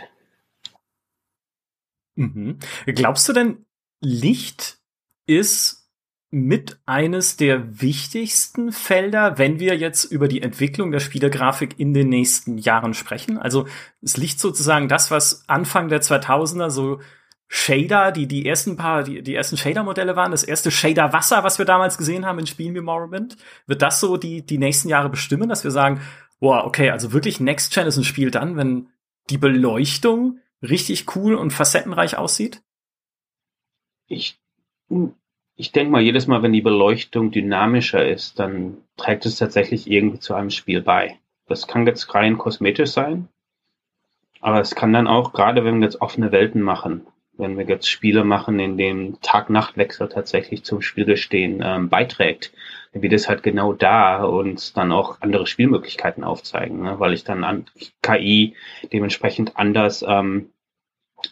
Mhm. Glaubst du denn, Licht ist mit eines der wichtigsten Felder, wenn wir jetzt über die Entwicklung der Spielegrafik in den nächsten Jahren sprechen? Also ist Licht sozusagen das, was Anfang der 2000er so Shader, die die ersten paar, die, die ersten Shader-Modelle waren, das erste Shader-Wasser, was wir damals gesehen haben in Spielen wie Morrowind, wird das so die, die nächsten Jahre bestimmen, dass wir sagen, boah, okay, also wirklich Next Gen ist ein Spiel dann, wenn die Beleuchtung richtig cool und facettenreich aussieht? Ich, ich denke mal, jedes Mal, wenn die Beleuchtung dynamischer ist, dann trägt es tatsächlich irgendwie zu einem Spiel bei. Das kann jetzt rein kosmetisch sein. Aber es kann dann auch, gerade wenn wir jetzt offene Welten machen, wenn wir jetzt Spiele machen, in dem Tag-Nacht-Wechsel tatsächlich zum Spielgestehen ähm, beiträgt, dann wird es halt genau da uns dann auch andere Spielmöglichkeiten aufzeigen, ne? weil ich dann an KI dementsprechend anders ähm,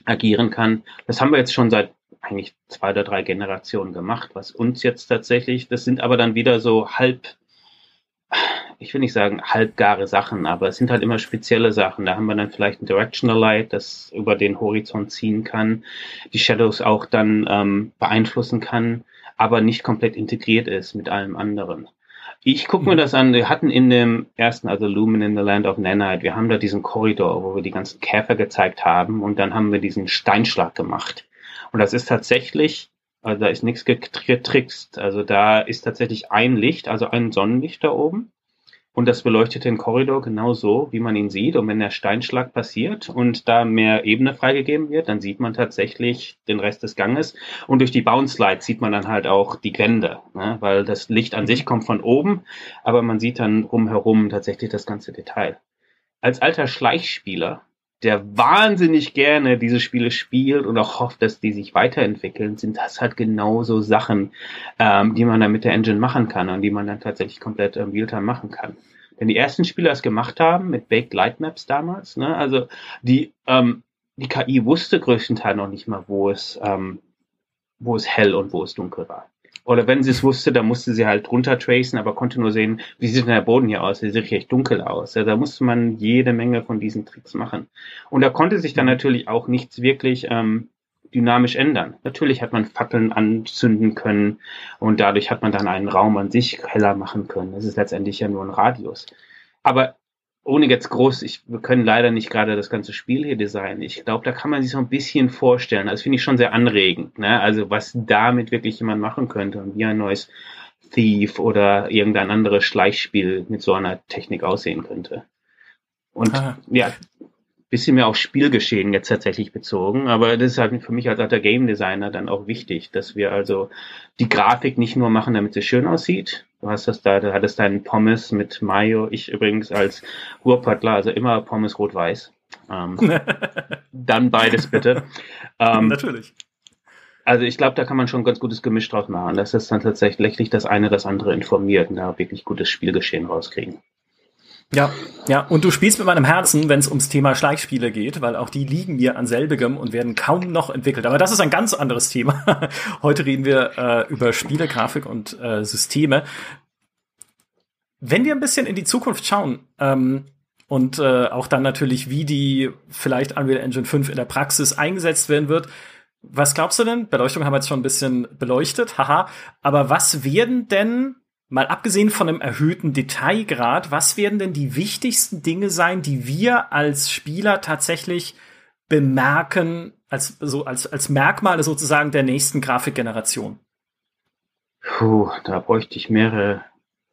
agieren kann. Das haben wir jetzt schon seit eigentlich zwei oder drei Generationen gemacht, was uns jetzt tatsächlich, das sind aber dann wieder so halb ich will nicht sagen halbgare Sachen, aber es sind halt immer spezielle Sachen. Da haben wir dann vielleicht ein Directional Light, das über den Horizont ziehen kann, die Shadows auch dann ähm, beeinflussen kann, aber nicht komplett integriert ist mit allem anderen. Ich gucke mir mhm. das an, wir hatten in dem ersten, also Lumen in the Land of Nanite, wir haben da diesen Korridor, wo wir die ganzen Käfer gezeigt haben und dann haben wir diesen Steinschlag gemacht. Und das ist tatsächlich also da ist nichts getrickst. Also da ist tatsächlich ein Licht, also ein Sonnenlicht da oben. Und das beleuchtet den Korridor genau so, wie man ihn sieht. Und wenn der Steinschlag passiert und da mehr Ebene freigegeben wird, dann sieht man tatsächlich den Rest des Ganges. Und durch die Bounce Lights sieht man dann halt auch die Wände, ne? weil das Licht an sich kommt von oben, aber man sieht dann rumherum tatsächlich das ganze Detail. Als alter Schleichspieler der wahnsinnig gerne diese Spiele spielt und auch hofft, dass die sich weiterentwickeln, sind das halt genauso Sachen, ähm, die man dann mit der Engine machen kann und die man dann tatsächlich komplett im Realtime machen kann. Wenn die ersten Spieler es gemacht haben, mit Baked Light Maps damals, ne, also die, ähm, die KI wusste größtenteils noch nicht mal, wo es, ähm, wo es hell und wo es dunkel war. Oder wenn sie es wusste, dann musste sie halt runter tracen, aber konnte nur sehen, wie sieht denn der Boden hier aus? Der sieht recht dunkel aus. Ja, da musste man jede Menge von diesen Tricks machen. Und da konnte sich dann natürlich auch nichts wirklich ähm, dynamisch ändern. Natürlich hat man Fackeln anzünden können und dadurch hat man dann einen Raum an sich heller machen können. Das ist letztendlich ja nur ein Radius. Aber ohne jetzt groß, ich, wir können leider nicht gerade das ganze Spiel hier designen. Ich glaube, da kann man sich so ein bisschen vorstellen. Das finde ich schon sehr anregend. Ne? Also was damit wirklich jemand machen könnte und wie ein neues Thief oder irgendein anderes Schleichspiel mit so einer Technik aussehen könnte. Und Aha. ja, bisschen mehr auf Spielgeschehen jetzt tatsächlich bezogen, aber das ist halt für mich als alter Game Designer dann auch wichtig, dass wir also die Grafik nicht nur machen, damit sie schön aussieht. Du hast das da, du hattest deinen Pommes mit Mayo, ich übrigens als Ruhrpattler, also immer Pommes rot-weiß. Ähm, dann beides bitte. Ähm, Natürlich. Also ich glaube, da kann man schon ein ganz gutes Gemisch draus machen, dass es dann tatsächlich das eine das andere informiert und da wirklich gutes Spielgeschehen rauskriegen. Ja, ja, und du spielst mit meinem Herzen, wenn es ums Thema Schleichspiele geht, weil auch die liegen mir an selbigem und werden kaum noch entwickelt. Aber das ist ein ganz anderes Thema. Heute reden wir äh, über Spiele, Grafik und äh, Systeme. Wenn wir ein bisschen in die Zukunft schauen, ähm, und äh, auch dann natürlich, wie die vielleicht Unreal Engine 5 in der Praxis eingesetzt werden wird. Was glaubst du denn? Beleuchtung haben wir jetzt schon ein bisschen beleuchtet, haha. Aber was werden denn mal abgesehen von einem erhöhten Detailgrad, was werden denn die wichtigsten Dinge sein, die wir als Spieler tatsächlich bemerken, als, so, als, als Merkmale sozusagen der nächsten Grafikgeneration? Puh, da bräuchte ich mehrere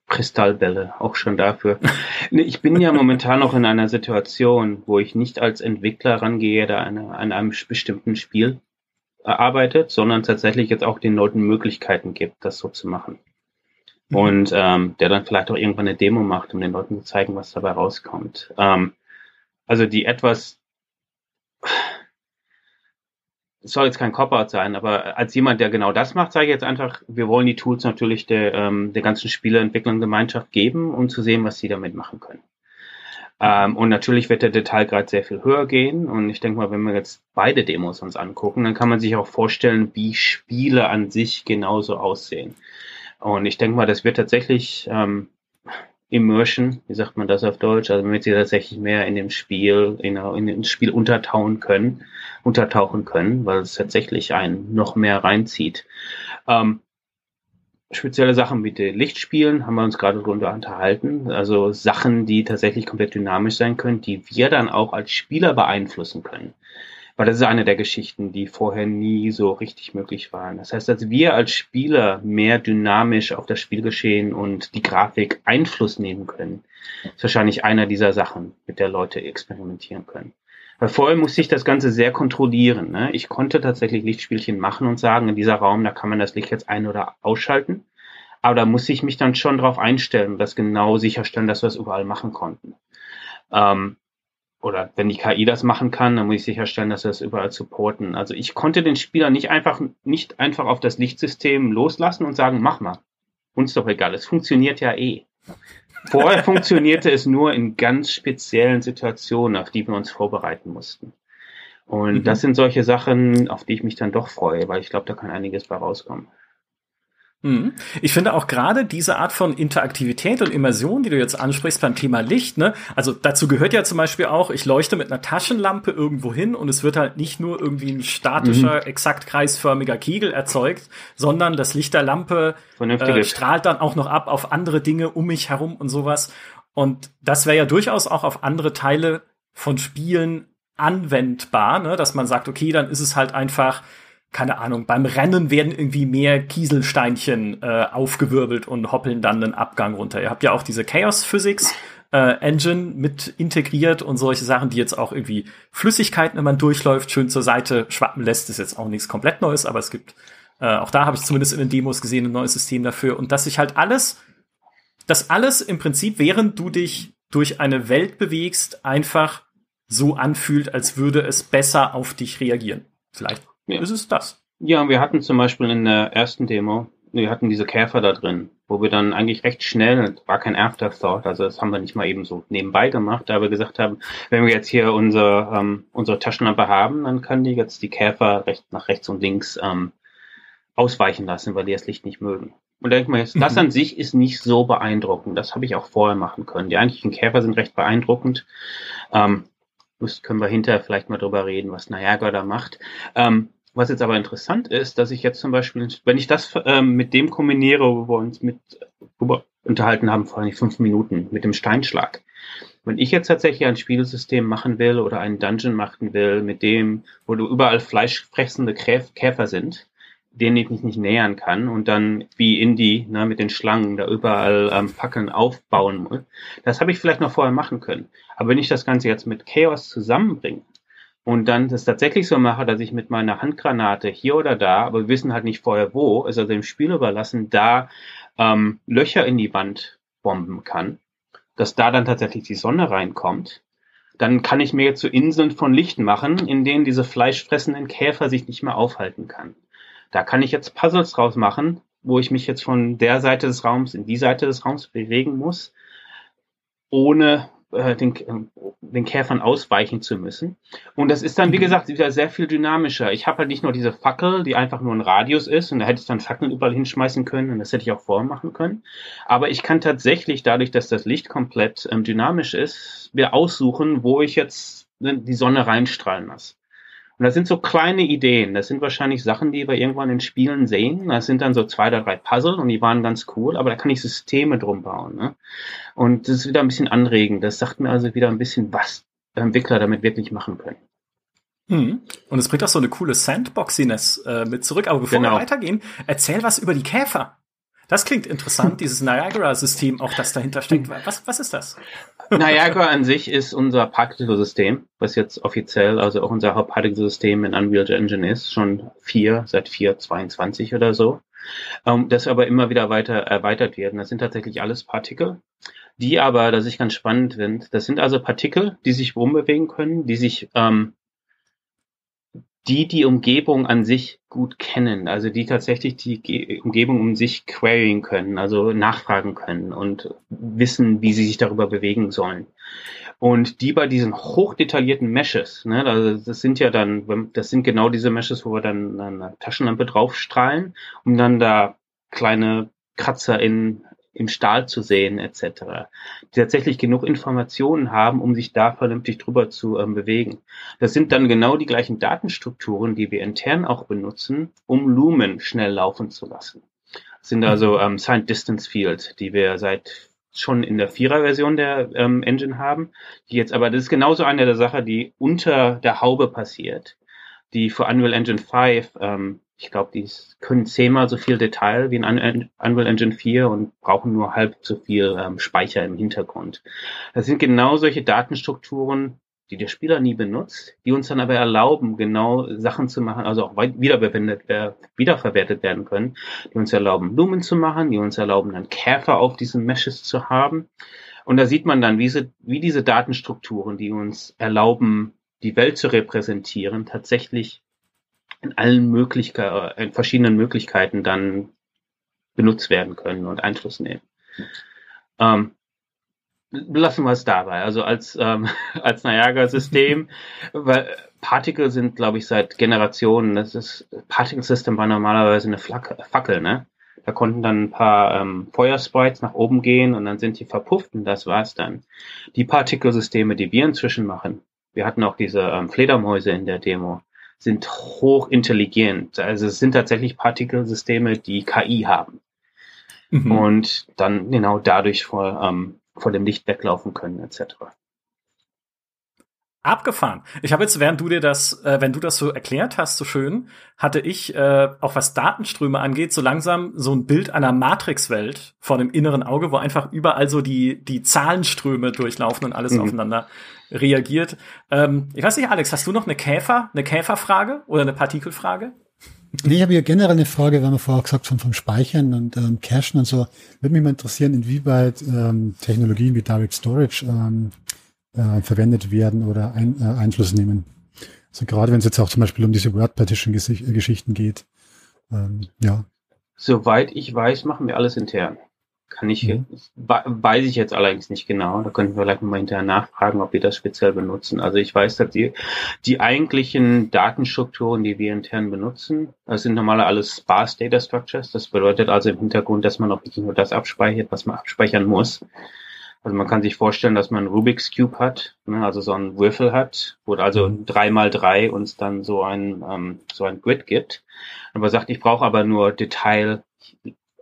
Kristallbälle, auch schon dafür. ich bin ja momentan noch in einer Situation, wo ich nicht als Entwickler rangehe, der eine, an einem bestimmten Spiel arbeitet, sondern tatsächlich jetzt auch den Leuten Möglichkeiten gibt, das so zu machen. Mhm. und ähm, der dann vielleicht auch irgendwann eine Demo macht, um den Leuten zu zeigen, was dabei rauskommt. Ähm, also die etwas es soll jetzt kein Cop-Out sein, aber als jemand, der genau das macht, sage ich jetzt einfach, wir wollen die Tools natürlich der, ähm, der ganzen Spieleentwicklung Gemeinschaft geben, um zu sehen, was sie damit machen können. Ähm, und natürlich wird der Detailgrad sehr viel höher gehen. Und ich denke mal, wenn wir jetzt beide Demos uns angucken, dann kann man sich auch vorstellen, wie Spiele an sich genauso aussehen. Und ich denke mal, das wird tatsächlich ähm, Immersion, wie sagt man das auf Deutsch, also damit sie tatsächlich mehr in dem Spiel, in, in dem Spiel untertauchen können, untertauchen können, weil es tatsächlich einen noch mehr reinzieht. Ähm, spezielle Sachen wie die Lichtspielen haben wir uns gerade drunter unterhalten. Also Sachen, die tatsächlich komplett dynamisch sein können, die wir dann auch als Spieler beeinflussen können. Weil das ist eine der Geschichten, die vorher nie so richtig möglich waren. Das heißt, dass wir als Spieler mehr dynamisch auf das Spielgeschehen und die Grafik Einfluss nehmen können, ist wahrscheinlich einer dieser Sachen, mit der Leute experimentieren können. Weil vorher musste ich das Ganze sehr kontrollieren. Ne? Ich konnte tatsächlich Lichtspielchen machen und sagen, in dieser Raum, da kann man das Licht jetzt ein- oder ausschalten. Aber da muss ich mich dann schon darauf einstellen und das genau sicherstellen, dass wir es überall machen konnten. Ähm, oder wenn die KI das machen kann, dann muss ich sicherstellen, dass wir es überall supporten. Also ich konnte den Spieler nicht einfach, nicht einfach auf das Lichtsystem loslassen und sagen, mach mal. Uns doch egal, es funktioniert ja eh. Vorher funktionierte es nur in ganz speziellen Situationen, auf die wir uns vorbereiten mussten. Und mhm. das sind solche Sachen, auf die ich mich dann doch freue, weil ich glaube, da kann einiges bei rauskommen. Mhm. Ich finde auch gerade diese Art von Interaktivität und Immersion, die du jetzt ansprichst beim Thema Licht, ne? Also dazu gehört ja zum Beispiel auch, ich leuchte mit einer Taschenlampe irgendwo hin und es wird halt nicht nur irgendwie ein statischer, mhm. exakt kreisförmiger Kegel erzeugt, sondern das Licht der Lampe äh, strahlt dann auch noch ab auf andere Dinge um mich herum und sowas. Und das wäre ja durchaus auch auf andere Teile von Spielen anwendbar, ne? dass man sagt, okay, dann ist es halt einfach keine Ahnung, beim Rennen werden irgendwie mehr Kieselsteinchen äh, aufgewirbelt und hoppeln dann einen Abgang runter. Ihr habt ja auch diese Chaos Physics äh, Engine mit integriert und solche Sachen, die jetzt auch irgendwie Flüssigkeiten, wenn man durchläuft, schön zur Seite schwappen lässt. Ist jetzt auch nichts komplett Neues, aber es gibt, äh, auch da habe ich zumindest in den Demos gesehen, ein neues System dafür. Und dass sich halt alles, dass alles im Prinzip, während du dich durch eine Welt bewegst, einfach so anfühlt, als würde es besser auf dich reagieren. Vielleicht ja. ist es das. Ja, wir hatten zum Beispiel in der ersten Demo, wir hatten diese Käfer da drin, wo wir dann eigentlich recht schnell, war kein Afterthought, also das haben wir nicht mal eben so nebenbei gemacht, da wir gesagt haben, wenn wir jetzt hier unser, ähm, unsere Taschenlampe haben, dann können die jetzt die Käfer recht, nach rechts und links ähm, ausweichen lassen, weil die das Licht nicht mögen. Und denkt man jetzt, das mhm. an sich ist nicht so beeindruckend. Das habe ich auch vorher machen können. Die eigentlichen Käfer sind recht beeindruckend. Ähm, können wir hinterher vielleicht mal drüber reden, was Niagara da macht. Ähm, was jetzt aber interessant ist, dass ich jetzt zum Beispiel, wenn ich das ähm, mit dem kombiniere, wo wir uns mit über, unterhalten haben, vor allem fünf Minuten, mit dem Steinschlag. Wenn ich jetzt tatsächlich ein Spielsystem machen will oder einen Dungeon machen will, mit dem, wo du überall fleischfressende Käfer sind, denen ich mich nicht nähern kann und dann wie Indie ne, mit den Schlangen da überall ähm, Fackeln aufbauen muss, das habe ich vielleicht noch vorher machen können. Aber wenn ich das Ganze jetzt mit Chaos zusammenbringe, und dann das tatsächlich so mache, dass ich mit meiner Handgranate hier oder da, aber wir wissen halt nicht vorher wo, ist also dem Spiel überlassen, da ähm, Löcher in die Wand bomben kann, dass da dann tatsächlich die Sonne reinkommt, dann kann ich mir jetzt so Inseln von Licht machen, in denen diese fleischfressenden Käfer sich nicht mehr aufhalten kann. Da kann ich jetzt Puzzles draus machen, wo ich mich jetzt von der Seite des Raums in die Seite des Raums bewegen muss, ohne äh, den, äh, den Käfern ausweichen zu müssen. Und das ist dann, wie mhm. gesagt, wieder sehr viel dynamischer. Ich habe halt nicht nur diese Fackel, die einfach nur ein Radius ist und da hätte ich dann Fackeln überall hinschmeißen können und das hätte ich auch vorher machen können. Aber ich kann tatsächlich, dadurch, dass das Licht komplett ähm, dynamisch ist, mir aussuchen, wo ich jetzt die Sonne reinstrahlen lasse. Und das sind so kleine Ideen. Das sind wahrscheinlich Sachen, die wir irgendwann in Spielen sehen. Das sind dann so zwei oder drei Puzzle und die waren ganz cool, aber da kann ich Systeme drum bauen. Ne? Und das ist wieder ein bisschen anregend. Das sagt mir also wieder ein bisschen, was Entwickler damit wirklich machen können. Mhm. Und es bringt auch so eine coole Sandboxiness äh, mit zurück. Aber bevor genau. wir weitergehen, erzähl was über die Käfer. Das klingt interessant, dieses Niagara-System, auch das dahinter steckt. Was, was ist das? Niagara an sich ist unser Particle-System, was jetzt offiziell, also auch unser Hauptparticle-System in Unreal Engine ist, schon vier, seit 4.22 oder so. Ähm, das aber immer wieder weiter erweitert werden. Das sind tatsächlich alles Partikel, die aber, das ich ganz spannend finde, das sind also Partikel, die sich rumbewegen können, die sich ähm, die die Umgebung an sich gut kennen, also die tatsächlich die Ge Umgebung um sich queryen können, also nachfragen können und wissen, wie sie sich darüber bewegen sollen. Und die bei diesen hochdetaillierten Meshes, ne, also das sind ja dann, das sind genau diese Meshes, wo wir dann eine Taschenlampe draufstrahlen, um dann da kleine Kratzer in im Stahl zu sehen etc., die tatsächlich genug Informationen haben, um sich da vernünftig drüber zu ähm, bewegen. Das sind dann genau die gleichen Datenstrukturen, die wir intern auch benutzen, um Lumen schnell laufen zu lassen. Das sind also mhm. ähm, Signed Distance Fields, die wir seit schon in der Vierer-Version der ähm, Engine haben, die jetzt aber, das ist genauso eine der Sachen, die unter der Haube passiert, die für Unreal Engine 5 ähm, ich glaube, die können zehnmal so viel Detail wie in Unreal Engine 4 und brauchen nur halb so viel ähm, Speicher im Hintergrund. Das sind genau solche Datenstrukturen, die der Spieler nie benutzt, die uns dann aber erlauben, genau Sachen zu machen, also auch wiederverwendet, äh, wiederverwertet werden können, die uns erlauben, Lumen zu machen, die uns erlauben, dann Käfer auf diesen Meshes zu haben Und da sieht man dann, wie, sie, wie diese Datenstrukturen, die uns erlauben, die Welt zu repräsentieren, tatsächlich in allen Möglichkeiten, in verschiedenen Möglichkeiten dann benutzt werden können und Einfluss nehmen. Ähm, lassen wir es dabei. Also als, ähm, als Niagara-System, weil Partikel sind, glaube ich, seit Generationen, das ist, Particle System war normalerweise eine Fackel, ne? Da konnten dann ein paar ähm, Feuersprites nach oben gehen und dann sind die verpufft und das war's dann. Die Partikelsysteme, die wir inzwischen machen, wir hatten auch diese ähm, Fledermäuse in der Demo, sind hochintelligent. Also es sind tatsächlich Partikelsysteme, die KI haben. Mhm. Und dann genau dadurch vor, ähm, vor dem Licht weglaufen können, etc. Abgefahren. Ich habe jetzt, während du dir das, äh, wenn du das so erklärt hast, so schön, hatte ich, äh, auch was Datenströme angeht, so langsam so ein Bild einer Matrixwelt vor dem inneren Auge, wo einfach überall so die, die Zahlenströme durchlaufen und alles mhm. aufeinander reagiert. Ähm, ich weiß nicht, Alex, hast du noch eine Käfer, eine Käferfrage oder eine Partikelfrage? Nee, ich habe hier generell eine Frage, wenn wir vorher gesagt haben, vom Speichern und ähm, Cachen und so. Würde mich mal interessieren, inwieweit ähm, Technologien wie Direct Storage ähm, äh, verwendet werden oder ein, äh, Einfluss nehmen. Also gerade wenn es jetzt auch zum Beispiel um diese Word Partition Geschichten geht. Ähm, ja. Soweit ich weiß, machen wir alles intern. Kann ich, mhm. weiß ich jetzt allerdings nicht genau. Da könnten wir vielleicht mal hinterher nachfragen, ob wir das speziell benutzen. Also ich weiß, dass die, die eigentlichen Datenstrukturen, die wir intern benutzen, das sind normale alles Sparse Data Structures. Das bedeutet also im Hintergrund, dass man auch wirklich nur das abspeichert, was man abspeichern muss. Also man kann sich vorstellen, dass man Rubik's Cube hat, ne, also so einen Würfel hat, wo also mhm. drei mal drei uns dann so ein ähm, so ein Grid gibt. Aber sagt, ich brauche aber nur Detail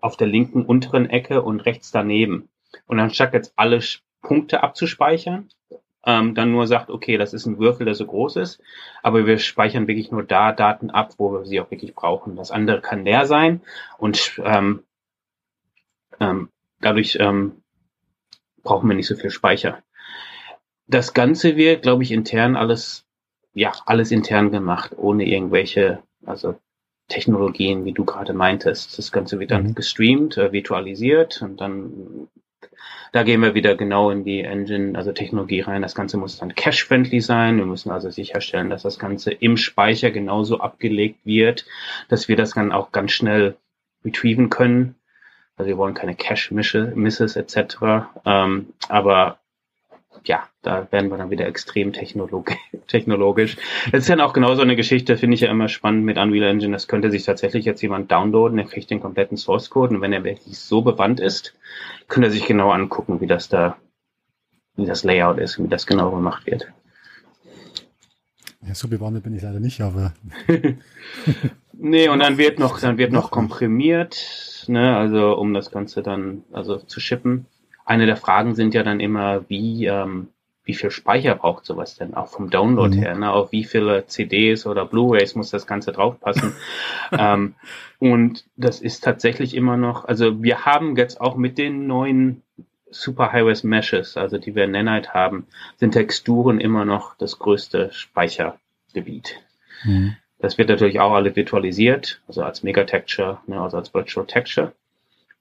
auf der linken unteren Ecke und rechts daneben. Und anstatt jetzt alle Punkte abzuspeichern, ähm, dann nur sagt, okay, das ist ein Würfel, der so groß ist, aber wir speichern wirklich nur da Daten ab, wo wir sie auch wirklich brauchen. Das andere kann leer sein und ähm, ähm, dadurch ähm, brauchen wir nicht so viel Speicher. Das Ganze wird, glaube ich, intern alles, ja, alles intern gemacht, ohne irgendwelche, also Technologien, wie du gerade meintest. Das Ganze wird dann mhm. gestreamt, äh, virtualisiert und dann da gehen wir wieder genau in die Engine, also Technologie rein. Das Ganze muss dann cache-friendly sein. Wir müssen also sicherstellen, dass das Ganze im Speicher genauso abgelegt wird, dass wir das dann auch ganz schnell retrieven können. Also wir wollen keine Cache-Misses etc. Ähm, aber ja, da werden wir dann wieder extrem technolog technologisch. Das ist dann auch genauso eine Geschichte, finde ich ja immer spannend mit Unreal Engine. Das könnte sich tatsächlich jetzt jemand downloaden, der kriegt den kompletten Source Code und wenn er wirklich so bewandt ist, könnte er sich genau angucken, wie das da, wie das Layout ist und wie das genau gemacht wird. Ja, so bewandert bin ich leider nicht, aber. nee, und dann wird noch, dann wird noch komprimiert, ne, also um das Ganze dann, also zu shippen. Eine der Fragen sind ja dann immer, wie, ähm, wie viel Speicher braucht sowas denn auch vom Download mhm. her, ne? Auf wie viele CDs oder Blu-rays muss das Ganze draufpassen? ähm, und das ist tatsächlich immer noch, also wir haben jetzt auch mit den neuen Super High-Res Meshes, also die wir in Nanite haben, sind Texturen immer noch das größte Speichergebiet. Mhm. Das wird natürlich auch alle virtualisiert, also als Megatexture, ne, also als Virtual Texture.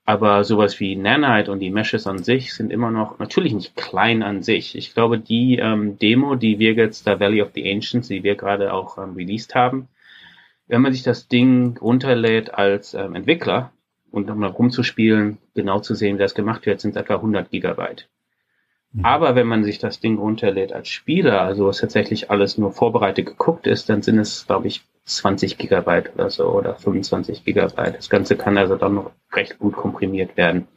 Aber sowas wie Nanite und die Meshes an sich sind immer noch natürlich nicht klein an sich. Ich glaube, die ähm, Demo, die wir jetzt, der Valley of the Ancients, die wir gerade auch ähm, released haben, wenn man sich das Ding runterlädt als ähm, Entwickler, und um mal rumzuspielen, genau zu sehen, wie das gemacht wird, sind etwa 100 Gigabyte. Mhm. Aber wenn man sich das Ding runterlädt als Spieler, also was tatsächlich alles nur vorbereitet geguckt ist, dann sind es, glaube ich, 20 Gigabyte oder so oder 25 Gigabyte. Das Ganze kann also dann noch recht gut komprimiert werden.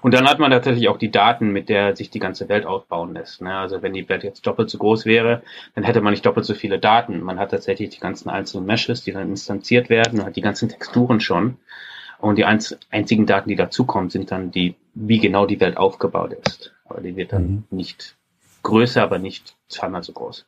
Und dann hat man tatsächlich auch die Daten, mit der sich die ganze Welt aufbauen lässt. Ne? Also wenn die Welt jetzt doppelt so groß wäre, dann hätte man nicht doppelt so viele Daten. Man hat tatsächlich die ganzen einzelnen Meshes, die dann instanziert werden, hat die ganzen Texturen schon. Und die einzigen Daten, die dazukommen, sind dann die, wie genau die Welt aufgebaut ist. Aber die wird dann mhm. nicht größer, aber nicht zweimal so groß.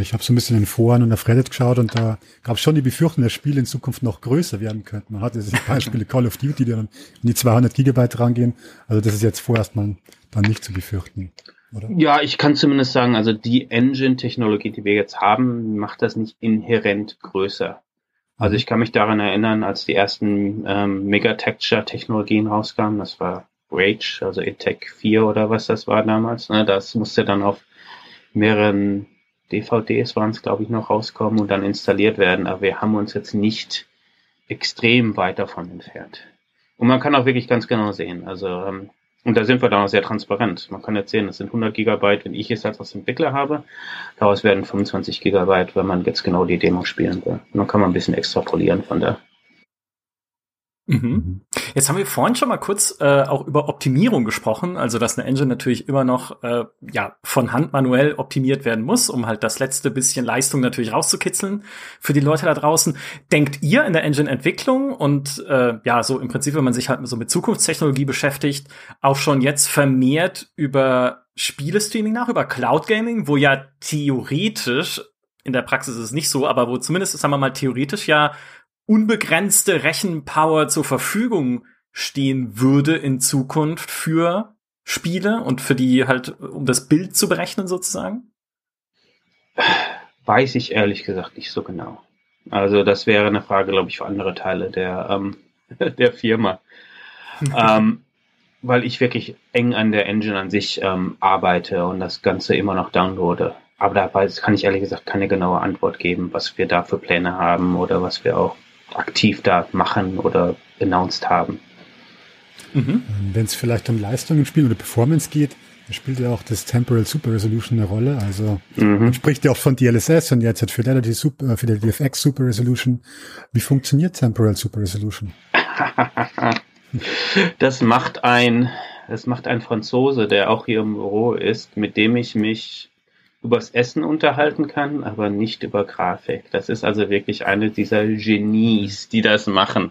Ich habe so ein bisschen in Foren und auf Reddit geschaut und da gab es schon die Befürchtung, dass Spiele in Zukunft noch größer werden könnten. Man hatte diese Beispiele Call of Duty, die dann in die 200 Gigabyte rangehen. Also das ist jetzt vorerst mal dann nicht zu befürchten. Oder? Ja, ich kann zumindest sagen, also die Engine-Technologie, die wir jetzt haben, macht das nicht inhärent größer. Also ich kann mich daran erinnern, als die ersten ähm, Megatexture-Technologien rauskamen, das war Rage, also ETEC 4 oder was das war damals. Ne? Das musste dann auf mehreren DVDs waren es, glaube ich, noch rauskommen und dann installiert werden. Aber wir haben uns jetzt nicht extrem weit davon entfernt. Und man kann auch wirklich ganz genau sehen. Also, ähm, und da sind wir dann auch sehr transparent. Man kann jetzt sehen, es sind 100 Gigabyte, wenn ich es als Entwickler habe. Daraus werden 25 Gigabyte, wenn man jetzt genau die Demo spielen will. Und dann kann man ein bisschen extrapolieren von der Mhm. Jetzt haben wir vorhin schon mal kurz äh, auch über Optimierung gesprochen, also dass eine Engine natürlich immer noch äh, ja von Hand manuell optimiert werden muss, um halt das letzte bisschen Leistung natürlich rauszukitzeln für die Leute da draußen. Denkt ihr in der Engine-Entwicklung und äh, ja so im Prinzip, wenn man sich halt so mit Zukunftstechnologie beschäftigt, auch schon jetzt vermehrt über Spielestreaming nach, über Cloud Gaming, wo ja theoretisch in der Praxis ist es nicht so, aber wo zumindest, sagen wir mal, theoretisch ja unbegrenzte Rechenpower zur Verfügung stehen würde in Zukunft für Spiele und für die halt, um das Bild zu berechnen sozusagen? Weiß ich ehrlich gesagt nicht so genau. Also das wäre eine Frage, glaube ich, für andere Teile der, ähm, der Firma. ähm, weil ich wirklich eng an der Engine an sich ähm, arbeite und das Ganze immer noch downloade. Aber da kann ich ehrlich gesagt keine genaue Antwort geben, was wir da für Pläne haben oder was wir auch aktiv da machen oder announced haben. Mhm. Ähm, Wenn es vielleicht um Leistungen spielen oder Performance geht, spielt ja auch das Temporal Super Resolution eine Rolle. Also mhm. man spricht ja auch von DLSS und jetzt hat Fidelity, Super, äh, Fidelity FX Super Resolution. Wie funktioniert Temporal Super Resolution? das macht ein, das macht ein Franzose, der auch hier im Büro ist, mit dem ich mich übers Essen unterhalten kann, aber nicht über Grafik. Das ist also wirklich eine dieser Genies, die das machen.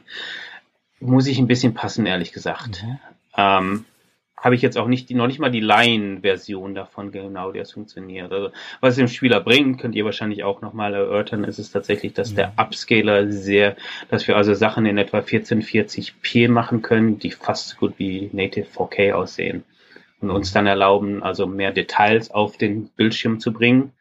Muss ich ein bisschen passen, ehrlich gesagt. Mhm. Ähm, habe ich jetzt auch nicht, noch nicht mal die Laien-Version davon genau, wie das funktioniert. Also, was es dem Spieler bringt, könnt ihr wahrscheinlich auch nochmal erörtern, ist es tatsächlich, dass der Upscaler sehr, dass wir also Sachen in etwa 1440p machen können, die fast so gut wie Native 4K aussehen und uns dann erlauben, also mehr Details auf den Bildschirm zu bringen,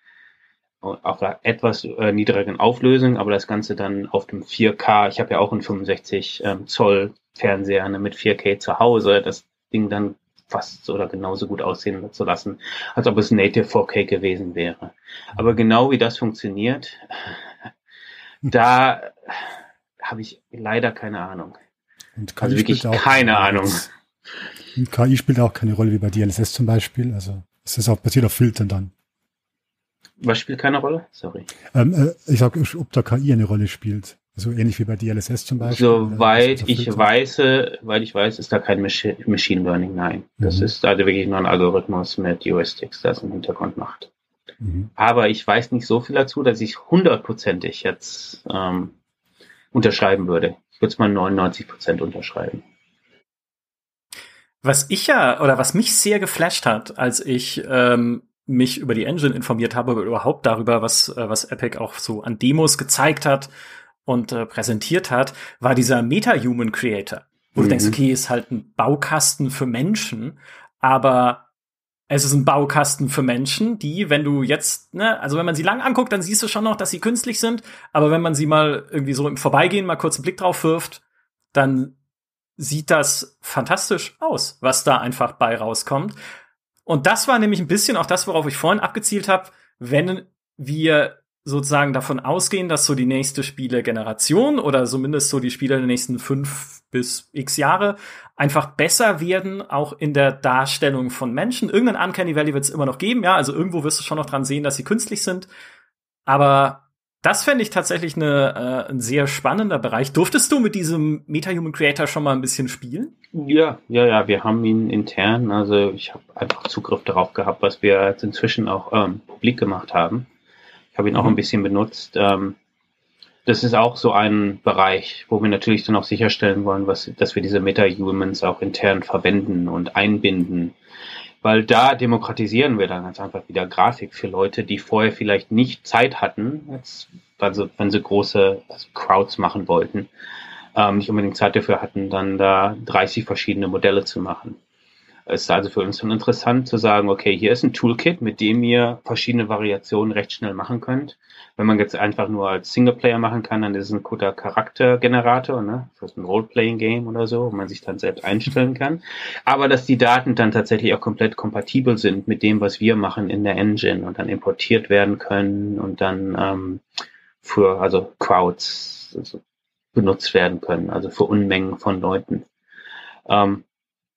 auf einer etwas äh, niedrigeren Auflösung, aber das Ganze dann auf dem 4K. Ich habe ja auch einen 65 ähm, Zoll Fernseher ne, mit 4K zu Hause, das Ding dann fast oder genauso gut aussehen zu lassen, als ob es Native 4K gewesen wäre. Aber genau wie das funktioniert, da habe ich leider keine Ahnung. also wirklich keine Ahnung. Und KI spielt auch keine Rolle wie bei DLSS zum Beispiel. Also es ist auch basiert auf Filtern dann. Was spielt keine Rolle? Sorry. Ähm, äh, ich sag, ob da KI eine Rolle spielt. So ähnlich wie bei DLSS zum Beispiel. Soweit ich weiß, weil ich weiß, ist da kein Machine Learning, nein. Das mhm. ist also wirklich nur ein Algorithmus mit Heuristics, der es im Hintergrund macht. Mhm. Aber ich weiß nicht so viel dazu, dass ich hundertprozentig jetzt ähm, unterschreiben würde. Ich würde es mal 99 Prozent unterschreiben. Was ich ja, oder was mich sehr geflasht hat, als ich ähm, mich über die Engine informiert habe, überhaupt darüber, was, äh, was Epic auch so an Demos gezeigt hat und äh, präsentiert hat, war dieser Meta-Human Creator. Wo mhm. du denkst, okay, ist halt ein Baukasten für Menschen, aber es ist ein Baukasten für Menschen, die, wenn du jetzt, ne, also wenn man sie lang anguckt, dann siehst du schon noch, dass sie künstlich sind, aber wenn man sie mal irgendwie so im Vorbeigehen mal kurz einen Blick drauf wirft, dann sieht das fantastisch aus, was da einfach bei rauskommt. Und das war nämlich ein bisschen auch das, worauf ich vorhin abgezielt habe, wenn wir sozusagen davon ausgehen, dass so die nächste Spielegeneration oder zumindest so die Spiele der nächsten fünf bis x Jahre einfach besser werden, auch in der Darstellung von Menschen. Irgendein Uncanny Valley wird es immer noch geben, ja, also irgendwo wirst du schon noch dran sehen, dass sie künstlich sind. Aber das fände ich tatsächlich eine, äh, ein sehr spannender Bereich. Durftest du mit diesem MetaHuman Creator schon mal ein bisschen spielen? Ja, ja, ja, wir haben ihn intern, also ich habe einfach Zugriff darauf gehabt, was wir jetzt inzwischen auch ähm, publik gemacht haben. Ich habe ihn mhm. auch ein bisschen benutzt. Ähm, das ist auch so ein Bereich, wo wir natürlich dann auch sicherstellen wollen, was, dass wir diese Meta-Humans auch intern verwenden und einbinden weil da demokratisieren wir dann ganz einfach wieder Grafik für Leute, die vorher vielleicht nicht Zeit hatten, jetzt, also wenn sie große also Crowds machen wollten, ähm, nicht unbedingt Zeit dafür hatten, dann da 30 verschiedene Modelle zu machen. Es ist also für uns schon interessant zu sagen, okay, hier ist ein Toolkit, mit dem ihr verschiedene Variationen recht schnell machen könnt. Wenn man jetzt einfach nur als Singleplayer machen kann, dann ist es ein guter Charaktergenerator, ne? Das ist ein Role-Playing-Game oder so, wo man sich dann selbst einstellen kann. Aber dass die Daten dann tatsächlich auch komplett kompatibel sind mit dem, was wir machen in der Engine und dann importiert werden können und dann ähm, für also Crowds also benutzt werden können, also für Unmengen von Leuten. Ähm,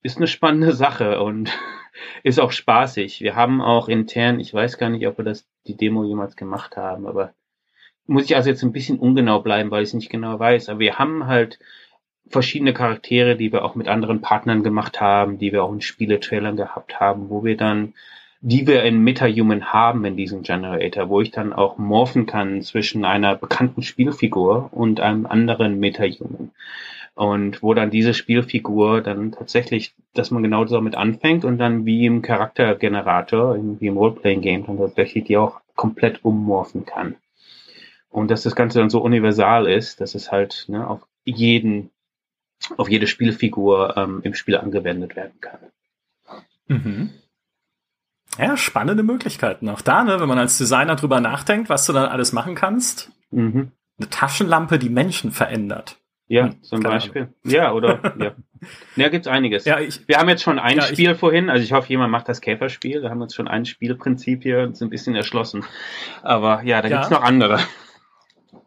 ist eine spannende Sache und ist auch spaßig. Wir haben auch intern, ich weiß gar nicht, ob wir das die Demo jemals gemacht haben, aber muss ich also jetzt ein bisschen ungenau bleiben, weil ich es nicht genau weiß. Aber wir haben halt verschiedene Charaktere, die wir auch mit anderen Partnern gemacht haben, die wir auch in Spieletrailern gehabt haben, wo wir dann, die wir in MetaHuman haben in diesem Generator, wo ich dann auch morphen kann zwischen einer bekannten Spielfigur und einem anderen MetaHuman. Und wo dann diese Spielfigur dann tatsächlich, dass man genau damit anfängt und dann wie im Charaktergenerator, wie im Roleplaying-Game, dann tatsächlich die auch komplett ummorphen kann. Und dass das Ganze dann so universal ist, dass es halt ne, auf jeden, auf jede Spielfigur ähm, im Spiel angewendet werden kann. Mhm. Ja, spannende Möglichkeiten. Auch da, ne, wenn man als Designer drüber nachdenkt, was du dann alles machen kannst. Mhm. Eine Taschenlampe, die Menschen verändert. Ja, hm, zum Beispiel. Ahnung. Ja, oder ja. Ja, gibt's einiges. Ja, ich, wir haben jetzt schon ein ja, Spiel ich, vorhin, also ich hoffe, jemand macht das Käferspiel. Da haben wir uns schon ein Spielprinzip hier uns ein bisschen erschlossen. Aber ja, da ja. gibt's noch andere.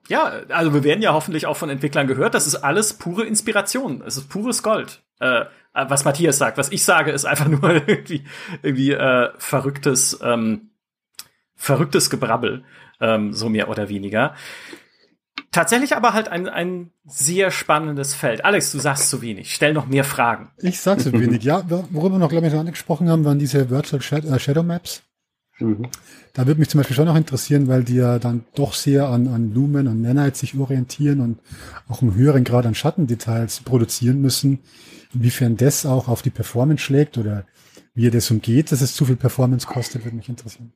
Ja, also wir werden ja hoffentlich auch von Entwicklern gehört. Das ist alles pure Inspiration. Es ist pures Gold. Äh, was Matthias sagt. Was ich sage, ist einfach nur irgendwie, irgendwie äh, verrücktes, ähm, verrücktes Gebrabbel, ähm, so mehr oder weniger. Tatsächlich aber halt ein, ein sehr spannendes Feld. Alex, du sagst zu wenig. Stell noch mehr Fragen. Ich sag zu wenig. Ja, worüber wir noch, glaube ich, noch angesprochen haben, waren diese Virtual äh, Shadow Maps. Mhm. Da würde mich zum Beispiel schon noch interessieren, weil die ja dann doch sehr an, an Lumen und Nanite sich orientieren und auch einen höheren Grad an Schattendetails produzieren müssen. Inwiefern das auch auf die Performance schlägt oder wie ihr das umgeht, dass es zu viel Performance kostet, würde mich interessieren.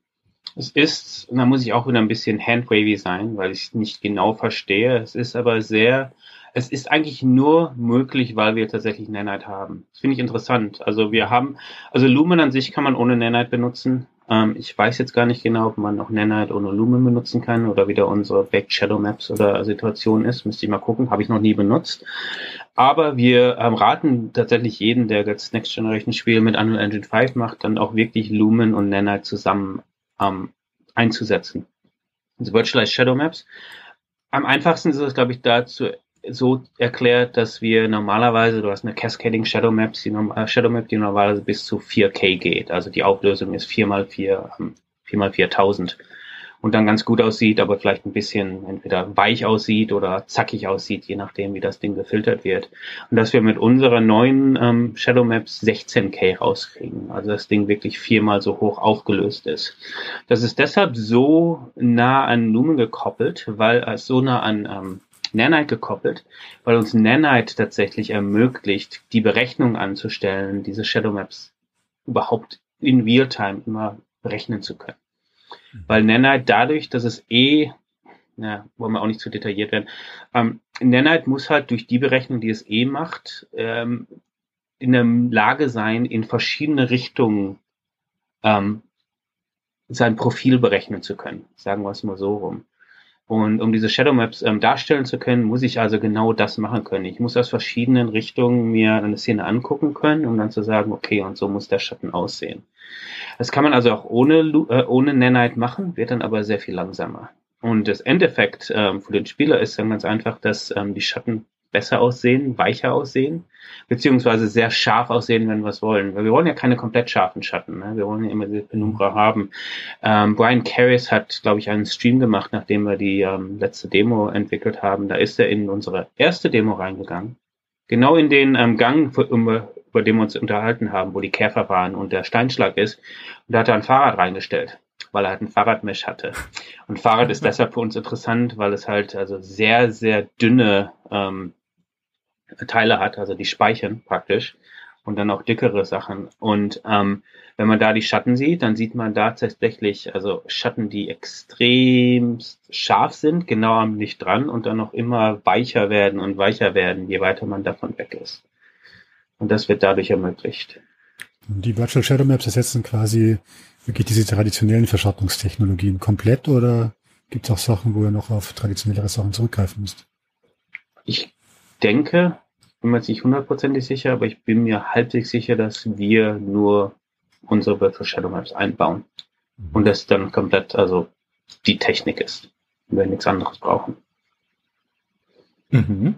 Es ist, und da muss ich auch wieder ein bisschen handwavy sein, weil ich es nicht genau verstehe. Es ist aber sehr, es ist eigentlich nur möglich, weil wir tatsächlich Nanite haben. Das finde ich interessant. Also wir haben, also Lumen an sich kann man ohne Nanite benutzen. Ähm, ich weiß jetzt gar nicht genau, ob man noch Nanite ohne Lumen benutzen kann oder wieder unsere Back Shadow Maps oder Situation ist. Müsste ich mal gucken. Habe ich noch nie benutzt. Aber wir ähm, raten tatsächlich jeden, der jetzt Next Generation Spiel mit Unreal Engine 5 macht, dann auch wirklich Lumen und Nanite zusammen ähm, einzusetzen. Also Virtualized Shadow Maps. Am einfachsten ist es, glaube ich, dazu so erklärt, dass wir normalerweise, du hast eine Cascading Shadow Map, die, äh, Shadow Map, die normalerweise bis zu 4K geht. Also die Auflösung ist 4x4, 4x4000 und dann ganz gut aussieht, aber vielleicht ein bisschen entweder weich aussieht oder zackig aussieht, je nachdem, wie das Ding gefiltert wird. Und dass wir mit unserer neuen ähm, Shadow Maps 16K rauskriegen. Also das Ding wirklich viermal so hoch aufgelöst ist. Das ist deshalb so nah an Lumen gekoppelt, weil es so nah an ähm, Nanite gekoppelt, weil uns Nanite tatsächlich ermöglicht, die Berechnung anzustellen, diese Shadow Maps überhaupt in Realtime immer berechnen zu können. Weil Nanite dadurch, dass es eh, na, wollen wir auch nicht zu detailliert werden, ähm, Nanite muss halt durch die Berechnung, die es eh macht, ähm, in der Lage sein, in verschiedene Richtungen ähm, sein Profil berechnen zu können. Sagen wir es mal so rum. Und um diese Shadow Maps ähm, darstellen zu können, muss ich also genau das machen können. Ich muss aus verschiedenen Richtungen mir eine Szene angucken können, um dann zu sagen, okay, und so muss der Schatten aussehen. Das kann man also auch ohne, äh, ohne Nanite machen, wird dann aber sehr viel langsamer. Und das Endeffekt ähm, für den Spieler ist dann ganz einfach, dass ähm, die Schatten besser aussehen, weicher aussehen, beziehungsweise sehr scharf aussehen, wenn wir es wollen. Weil wir wollen ja keine komplett scharfen Schatten. Ne? Wir wollen ja immer diese Penumbra haben. Ähm, Brian Carris hat, glaube ich, einen Stream gemacht, nachdem wir die ähm, letzte Demo entwickelt haben. Da ist er in unsere erste Demo reingegangen. Genau in den ähm, Gang, über, über den wir uns unterhalten haben, wo die Käfer waren und der Steinschlag ist. Und da hat er ein Fahrrad reingestellt weil er halt ein Fahrradmesh hatte. Und Fahrrad ist deshalb für uns interessant, weil es halt also sehr, sehr dünne ähm, Teile hat, also die speichern praktisch und dann auch dickere Sachen. Und ähm, wenn man da die Schatten sieht, dann sieht man da tatsächlich also Schatten, die extrem scharf sind, genau am Licht dran und dann noch immer weicher werden und weicher werden, je weiter man davon weg ist. Und das wird dadurch ermöglicht. Die Virtual Shadow Maps ersetzen quasi wirklich diese traditionellen Verschattungstechnologien komplett oder gibt es auch Sachen, wo ihr noch auf traditionellere Sachen zurückgreifen müsst? Ich denke, bin mir jetzt nicht hundertprozentig sicher, aber ich bin mir halbwegs sicher, dass wir nur unsere Virtual Shadow Maps einbauen. Mhm. Und das dann komplett, also die Technik ist. Und wir nichts anderes brauchen. Mhm.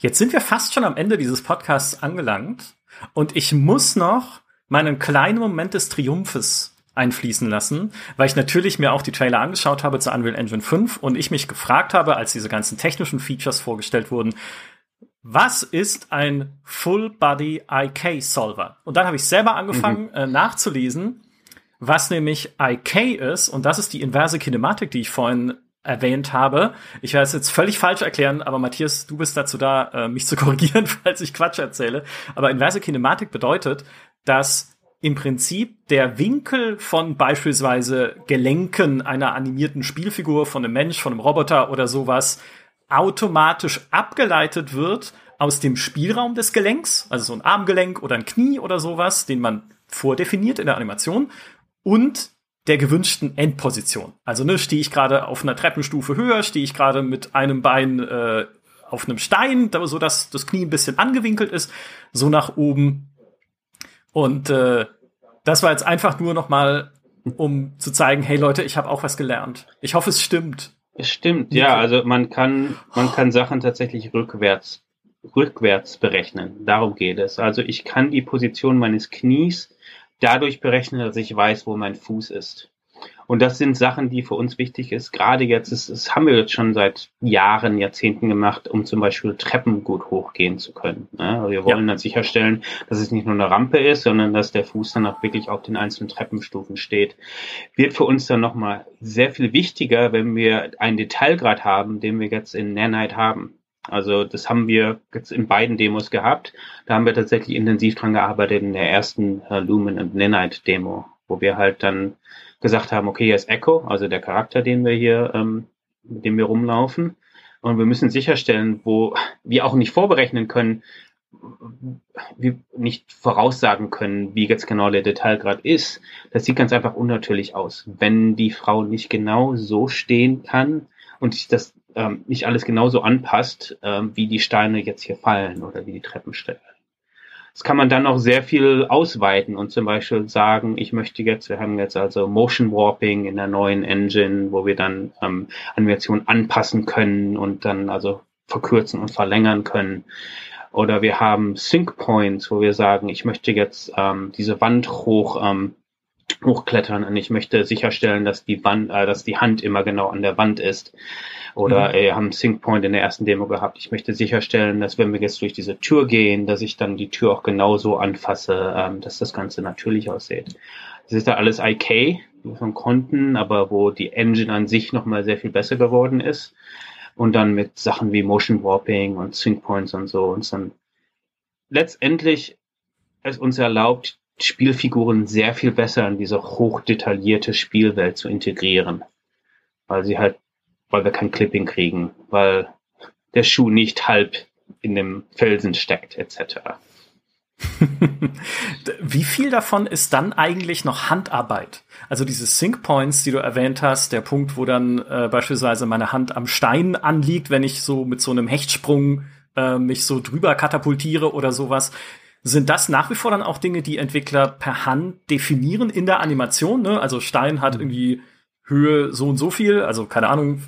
Jetzt sind wir fast schon am Ende dieses Podcasts angelangt und ich muss noch meinen kleinen Moment des Triumphes einfließen lassen, weil ich natürlich mir auch die Trailer angeschaut habe zu Unreal Engine 5 und ich mich gefragt habe, als diese ganzen technischen Features vorgestellt wurden, was ist ein Full Body IK Solver? Und dann habe ich selber angefangen mhm. äh, nachzulesen, was nämlich IK ist und das ist die inverse Kinematik, die ich vorhin erwähnt habe. Ich werde es jetzt völlig falsch erklären, aber Matthias, du bist dazu da, äh, mich zu korrigieren, falls ich Quatsch erzähle. Aber inverse Kinematik bedeutet, dass im Prinzip der Winkel von beispielsweise Gelenken einer animierten Spielfigur, von einem Mensch, von einem Roboter oder sowas automatisch abgeleitet wird aus dem Spielraum des Gelenks, also so ein Armgelenk oder ein Knie oder sowas, den man vordefiniert in der Animation und der gewünschten Endposition. Also ne, stehe ich gerade auf einer Treppenstufe höher, stehe ich gerade mit einem Bein äh, auf einem Stein, so dass das Knie ein bisschen angewinkelt ist, so nach oben. Und äh, das war jetzt einfach nur noch mal, um zu zeigen, hey Leute, ich habe auch was gelernt. Ich hoffe, es stimmt. Es stimmt, ja. Also man kann man kann Sachen tatsächlich rückwärts rückwärts berechnen. Darum geht es. Also ich kann die Position meines Knies dadurch berechnen, dass ich weiß, wo mein Fuß ist. Und das sind Sachen, die für uns wichtig ist. Gerade jetzt, das, das haben wir jetzt schon seit Jahren, Jahrzehnten gemacht, um zum Beispiel Treppen gut hochgehen zu können. Ne? Wir wollen ja. dann sicherstellen, dass es nicht nur eine Rampe ist, sondern dass der Fuß dann auch wirklich auf den einzelnen Treppenstufen steht. Wird für uns dann nochmal sehr viel wichtiger, wenn wir einen Detailgrad haben, den wir jetzt in Nanite haben. Also das haben wir jetzt in beiden Demos gehabt. Da haben wir tatsächlich intensiv dran gearbeitet in der ersten äh, Lumen und Nanite Demo, wo wir halt dann gesagt haben, okay, hier ist Echo, also der Charakter, den wir hier, ähm, mit dem wir rumlaufen. Und wir müssen sicherstellen, wo wir auch nicht vorberechnen können, wir nicht voraussagen können, wie jetzt genau der Detailgrad ist. Das sieht ganz einfach unnatürlich aus. Wenn die Frau nicht genau so stehen kann und sich das ähm, nicht alles genauso anpasst, ähm, wie die Steine jetzt hier fallen oder wie die Treppen stellen. Das kann man dann auch sehr viel ausweiten und zum Beispiel sagen, ich möchte jetzt, wir haben jetzt also Motion Warping in der neuen Engine, wo wir dann ähm, Animationen anpassen können und dann also verkürzen und verlängern können. Oder wir haben Sync Points, wo wir sagen, ich möchte jetzt ähm, diese Wand hoch ähm, hochklettern und ich möchte sicherstellen, dass die Wand, äh, dass die Hand immer genau an der Wand ist. Oder mhm. äh, haben Sync Point in der ersten Demo gehabt. Ich möchte sicherstellen, dass wenn wir jetzt durch diese Tür gehen, dass ich dann die Tür auch genauso anfasse, ähm, dass das Ganze natürlich aussieht. Das ist da alles IK von Konten, aber wo die Engine an sich nochmal sehr viel besser geworden ist. Und dann mit Sachen wie Motion Warping und Sync Points und so uns dann letztendlich es uns erlaubt, Spielfiguren sehr viel besser in diese hochdetaillierte Spielwelt zu integrieren. Weil sie halt weil wir kein Clipping kriegen, weil der Schuh nicht halb in dem Felsen steckt, etc. Wie viel davon ist dann eigentlich noch Handarbeit? Also diese Sync Points, die du erwähnt hast, der Punkt, wo dann äh, beispielsweise meine Hand am Stein anliegt, wenn ich so mit so einem Hechtsprung äh, mich so drüber katapultiere oder sowas. Sind das nach wie vor dann auch Dinge, die Entwickler per Hand definieren in der Animation? Ne? Also Stein hat mhm. irgendwie Höhe so und so viel, also keine Ahnung,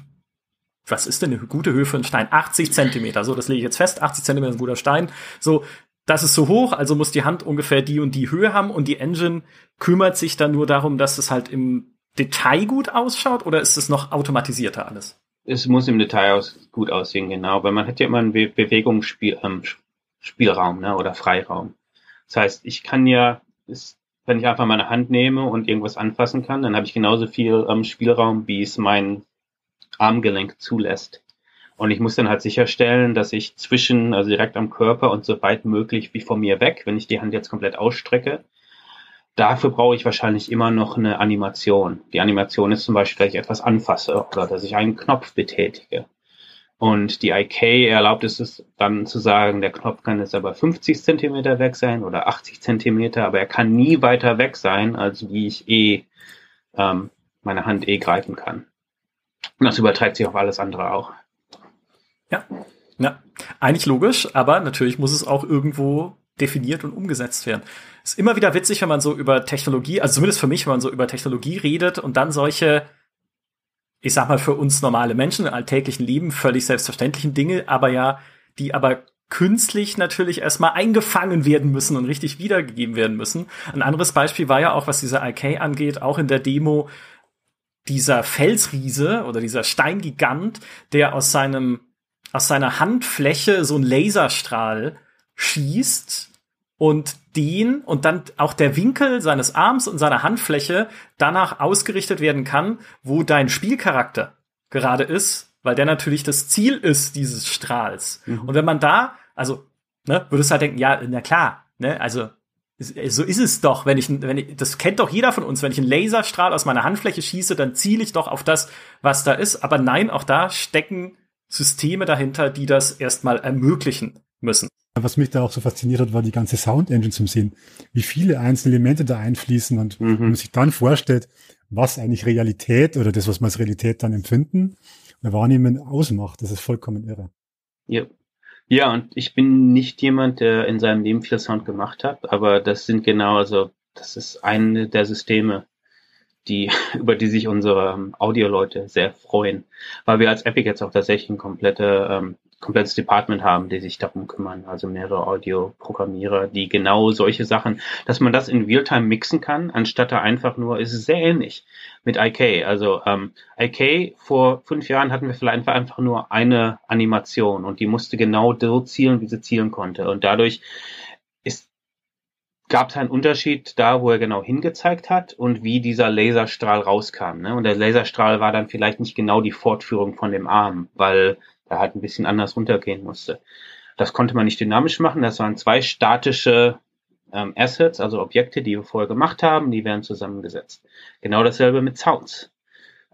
was ist denn eine gute Höhe für einen Stein? 80 Zentimeter. So, das lege ich jetzt fest. 80 Zentimeter ist ein guter Stein. So, das ist so hoch, also muss die Hand ungefähr die und die Höhe haben und die Engine kümmert sich dann nur darum, dass es halt im Detail gut ausschaut oder ist es noch automatisierter alles? Es muss im Detail aus, gut aussehen, genau, weil man hat ja immer einen Be Bewegungsspielraum ähm, ne, oder Freiraum. Das heißt, ich kann ja, ist, wenn ich einfach meine Hand nehme und irgendwas anfassen kann, dann habe ich genauso viel ähm, Spielraum, wie es mein Armgelenk zulässt. Und ich muss dann halt sicherstellen, dass ich zwischen, also direkt am Körper und so weit möglich wie von mir weg, wenn ich die Hand jetzt komplett ausstrecke, dafür brauche ich wahrscheinlich immer noch eine Animation. Die Animation ist zum Beispiel, dass ich etwas anfasse oder dass ich einen Knopf betätige. Und die IK erlaubt es dann zu sagen, der Knopf kann jetzt aber 50 Zentimeter weg sein oder 80 Zentimeter, aber er kann nie weiter weg sein, als wie ich eh ähm, meine Hand eh greifen kann. Und das überträgt sich auf alles andere auch. Ja, ja, eigentlich logisch, aber natürlich muss es auch irgendwo definiert und umgesetzt werden. Ist immer wieder witzig, wenn man so über Technologie, also zumindest für mich, wenn man so über Technologie redet und dann solche ich sag mal, für uns normale Menschen im alltäglichen Leben völlig selbstverständlichen Dinge, aber ja, die aber künstlich natürlich erstmal eingefangen werden müssen und richtig wiedergegeben werden müssen. Ein anderes Beispiel war ja auch, was diese IK angeht, auch in der Demo dieser Felsriese oder dieser Steingigant, der aus seinem aus seiner Handfläche so einen Laserstrahl schießt und den und dann auch der Winkel seines Arms und seiner Handfläche danach ausgerichtet werden kann, wo dein Spielcharakter gerade ist, weil der natürlich das Ziel ist dieses Strahls. Mhm. Und wenn man da, also, ne, würdest du halt denken, ja, na klar, ne, also so ist es doch, wenn ich, wenn ich, das kennt doch jeder von uns, wenn ich einen Laserstrahl aus meiner Handfläche schieße, dann ziele ich doch auf das, was da ist. Aber nein, auch da stecken Systeme dahinter, die das erstmal ermöglichen müssen. Was mich da auch so fasziniert hat, war die ganze Sound Engine zum Sehen, wie viele einzelne Elemente da einfließen und mhm. wenn man sich dann vorstellt, was eigentlich Realität oder das, was man als Realität dann empfinden oder wahrnehmen ausmacht, das ist vollkommen irre. Ja. Ja, und ich bin nicht jemand, der in seinem Leben viel Sound gemacht hat, aber das sind genau, also das ist eine der Systeme, die, über die sich unsere Audio-Leute sehr freuen, weil wir als Epic jetzt auch tatsächlich ein komplette ähm, komplettes Department haben, die sich darum kümmern, also mehrere Audio-Programmierer, die genau solche Sachen, dass man das in Realtime mixen kann, anstatt da einfach nur, ist es sehr ähnlich mit IK. Also ähm, IK vor fünf Jahren hatten wir vielleicht einfach nur eine Animation und die musste genau so zielen, wie sie zielen konnte. Und dadurch gab es einen Unterschied da, wo er genau hingezeigt hat und wie dieser Laserstrahl rauskam. Ne? Und der Laserstrahl war dann vielleicht nicht genau die Fortführung von dem Arm, weil er halt ein bisschen anders runtergehen musste. Das konnte man nicht dynamisch machen. Das waren zwei statische ähm, Assets, also Objekte, die wir vorher gemacht haben, die werden zusammengesetzt. Genau dasselbe mit Sounds,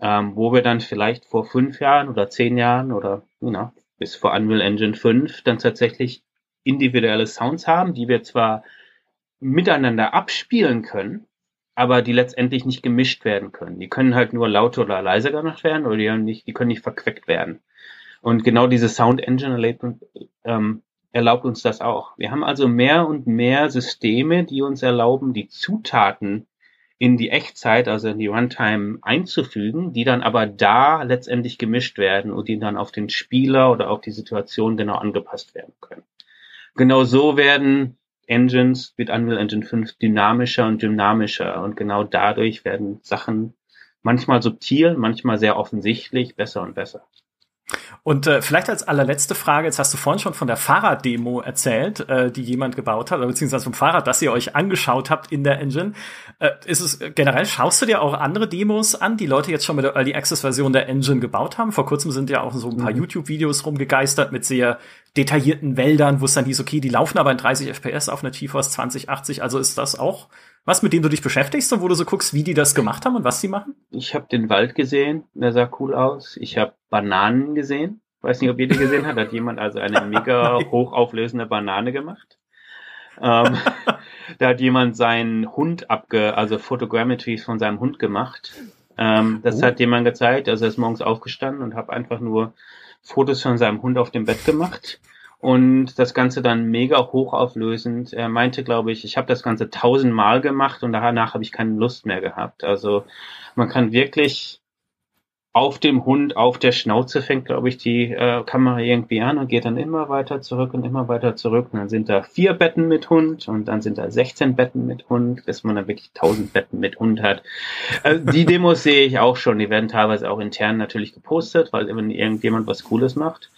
ähm, wo wir dann vielleicht vor fünf Jahren oder zehn Jahren oder you know, bis vor Unreal Engine 5 dann tatsächlich individuelle Sounds haben, die wir zwar miteinander abspielen können, aber die letztendlich nicht gemischt werden können. Die können halt nur lauter oder leiser gemacht werden oder die, nicht, die können nicht verqueckt werden. Und genau diese Sound Engine erlaubt, ähm, erlaubt uns das auch. Wir haben also mehr und mehr Systeme, die uns erlauben, die Zutaten in die Echtzeit, also in die Runtime einzufügen, die dann aber da letztendlich gemischt werden und die dann auf den Spieler oder auf die Situation genau angepasst werden können. Genau so werden Engines mit Unreal Engine 5 dynamischer und dynamischer und genau dadurch werden Sachen manchmal subtil, manchmal sehr offensichtlich besser und besser. Und äh, vielleicht als allerletzte Frage, jetzt hast du vorhin schon von der Fahrraddemo erzählt, äh, die jemand gebaut hat, oder beziehungsweise vom Fahrrad, das ihr euch angeschaut habt in der Engine. Äh, ist es generell, schaust du dir auch andere Demos an, die Leute jetzt schon mit der Early Access Version der Engine gebaut haben? Vor kurzem sind ja auch so ein paar mhm. YouTube-Videos rumgegeistert mit sehr detaillierten Wäldern, wo es dann hieß, okay, die laufen aber in 30 FPS auf einer GeForce 2080, also ist das auch was, mit dem du dich beschäftigst und wo du so guckst, wie die das gemacht haben und was sie machen? Ich habe den Wald gesehen, der sah cool aus. Ich habe Bananen gesehen. Weiß nicht, ob ihr die gesehen habt. Hat jemand also eine mega hochauflösende Banane gemacht? ähm, da hat jemand seinen Hund abge, also Photogrammetries von seinem Hund gemacht. Ähm, das oh. hat jemand gezeigt. Also er ist morgens aufgestanden und habe einfach nur Fotos von seinem Hund auf dem Bett gemacht und das Ganze dann mega hochauflösend. Er meinte, glaube ich, ich habe das Ganze tausendmal gemacht und danach habe ich keine Lust mehr gehabt. Also man kann wirklich auf dem Hund, auf der Schnauze fängt, glaube ich, die äh, Kamera irgendwie an und geht dann immer weiter zurück und immer weiter zurück. Und dann sind da vier Betten mit Hund und dann sind da 16 Betten mit Hund, bis man dann wirklich 1000 Betten mit Hund hat. Also die Demos sehe ich auch schon. Die werden teilweise auch intern natürlich gepostet, weil wenn irgendjemand was Cooles macht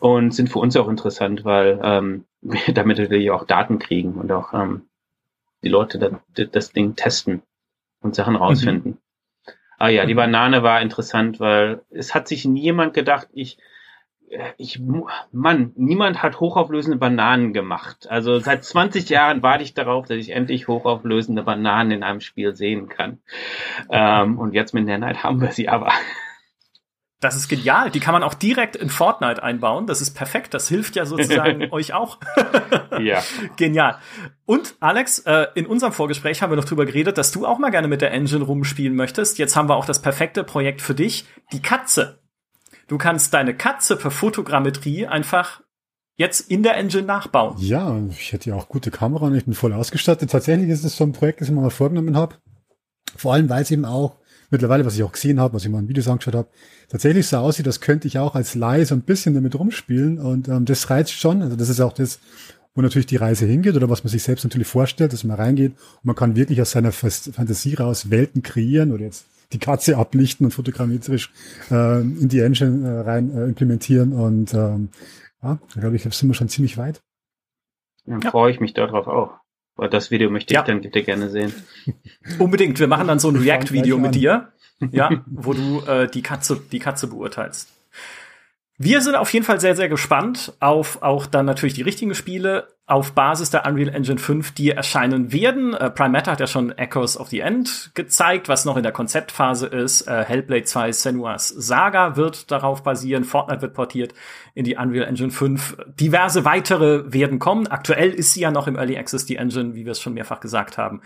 und sind für uns auch interessant, weil ähm, wir damit natürlich auch Daten kriegen und auch ähm, die Leute das, das Ding testen und Sachen mhm. rausfinden. Mhm. Ah ja, die mhm. Banane war interessant, weil es hat sich niemand gedacht, ich, äh, ich, Mann, niemand hat hochauflösende Bananen gemacht. Also seit 20 Jahren warte ich darauf, dass ich endlich hochauflösende Bananen in einem Spiel sehen kann. Ähm, und jetzt mit Nanite haben wir sie aber. Das ist genial. Die kann man auch direkt in Fortnite einbauen. Das ist perfekt. Das hilft ja sozusagen euch auch. ja. Genial. Und Alex, äh, in unserem Vorgespräch haben wir noch drüber geredet, dass du auch mal gerne mit der Engine rumspielen möchtest. Jetzt haben wir auch das perfekte Projekt für dich. Die Katze. Du kannst deine Katze per Fotogrammetrie einfach jetzt in der Engine nachbauen. Ja, ich hätte ja auch gute Kamera und ich bin voll ausgestattet. Tatsächlich ist es so ein Projekt, das ich mir mal vorgenommen habe. Vor allem, weil es eben auch mittlerweile, was ich auch gesehen habe, was ich mal in Videos angeschaut habe, tatsächlich so aussieht, das könnte ich auch als Laie so ein bisschen damit rumspielen und ähm, das reizt schon. Also das ist auch das, wo natürlich die Reise hingeht oder was man sich selbst natürlich vorstellt, dass man reingeht und man kann wirklich aus seiner Fantasie raus Welten kreieren oder jetzt die Katze ablichten und fotogrammetrisch äh, in die Engine äh, rein äh, implementieren und ähm, ja, da glaube ich, sind wir schon ziemlich weit. Dann ja. freue ich mich darauf auch. Weil das Video möchte ja. ich dann bitte gerne sehen. Unbedingt. Wir machen dann so ein React-Video mit dir, ja, wo du äh, die Katze, die Katze beurteilst. Wir sind auf jeden Fall sehr, sehr gespannt auf auch dann natürlich die richtigen Spiele auf Basis der Unreal Engine 5, die erscheinen werden. Äh, Prime Matter hat ja schon Echoes of the End gezeigt, was noch in der Konzeptphase ist. Äh, Hellblade 2 Senua's Saga wird darauf basieren. Fortnite wird portiert in die Unreal Engine 5. Diverse weitere werden kommen. Aktuell ist sie ja noch im Early Access, die Engine, wie wir es schon mehrfach gesagt haben.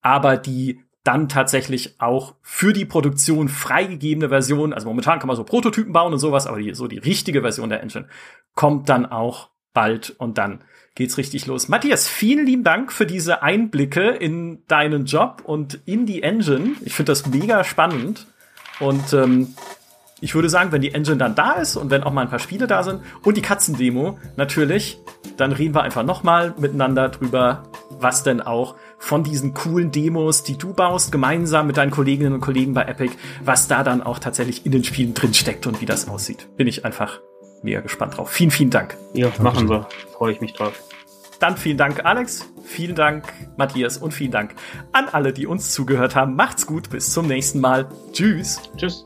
Aber die dann tatsächlich auch für die Produktion freigegebene Version, also momentan kann man so Prototypen bauen und sowas, aber die, so die richtige Version der Engine kommt dann auch bald und dann geht's richtig los. Matthias, vielen lieben Dank für diese Einblicke in deinen Job und in die Engine. Ich finde das mega spannend und ähm, ich würde sagen, wenn die Engine dann da ist und wenn auch mal ein paar Spiele da sind und die Katzendemo natürlich, dann reden wir einfach noch mal miteinander drüber, was denn auch von diesen coolen Demos, die du baust, gemeinsam mit deinen Kolleginnen und Kollegen bei Epic, was da dann auch tatsächlich in den Spielen drin steckt und wie das aussieht. Bin ich einfach mega gespannt drauf. Vielen, vielen Dank. Ja, machen wir. Freue ich mich drauf. Dann vielen Dank, Alex. Vielen Dank, Matthias. Und vielen Dank an alle, die uns zugehört haben. Macht's gut. Bis zum nächsten Mal. Tschüss. Tschüss.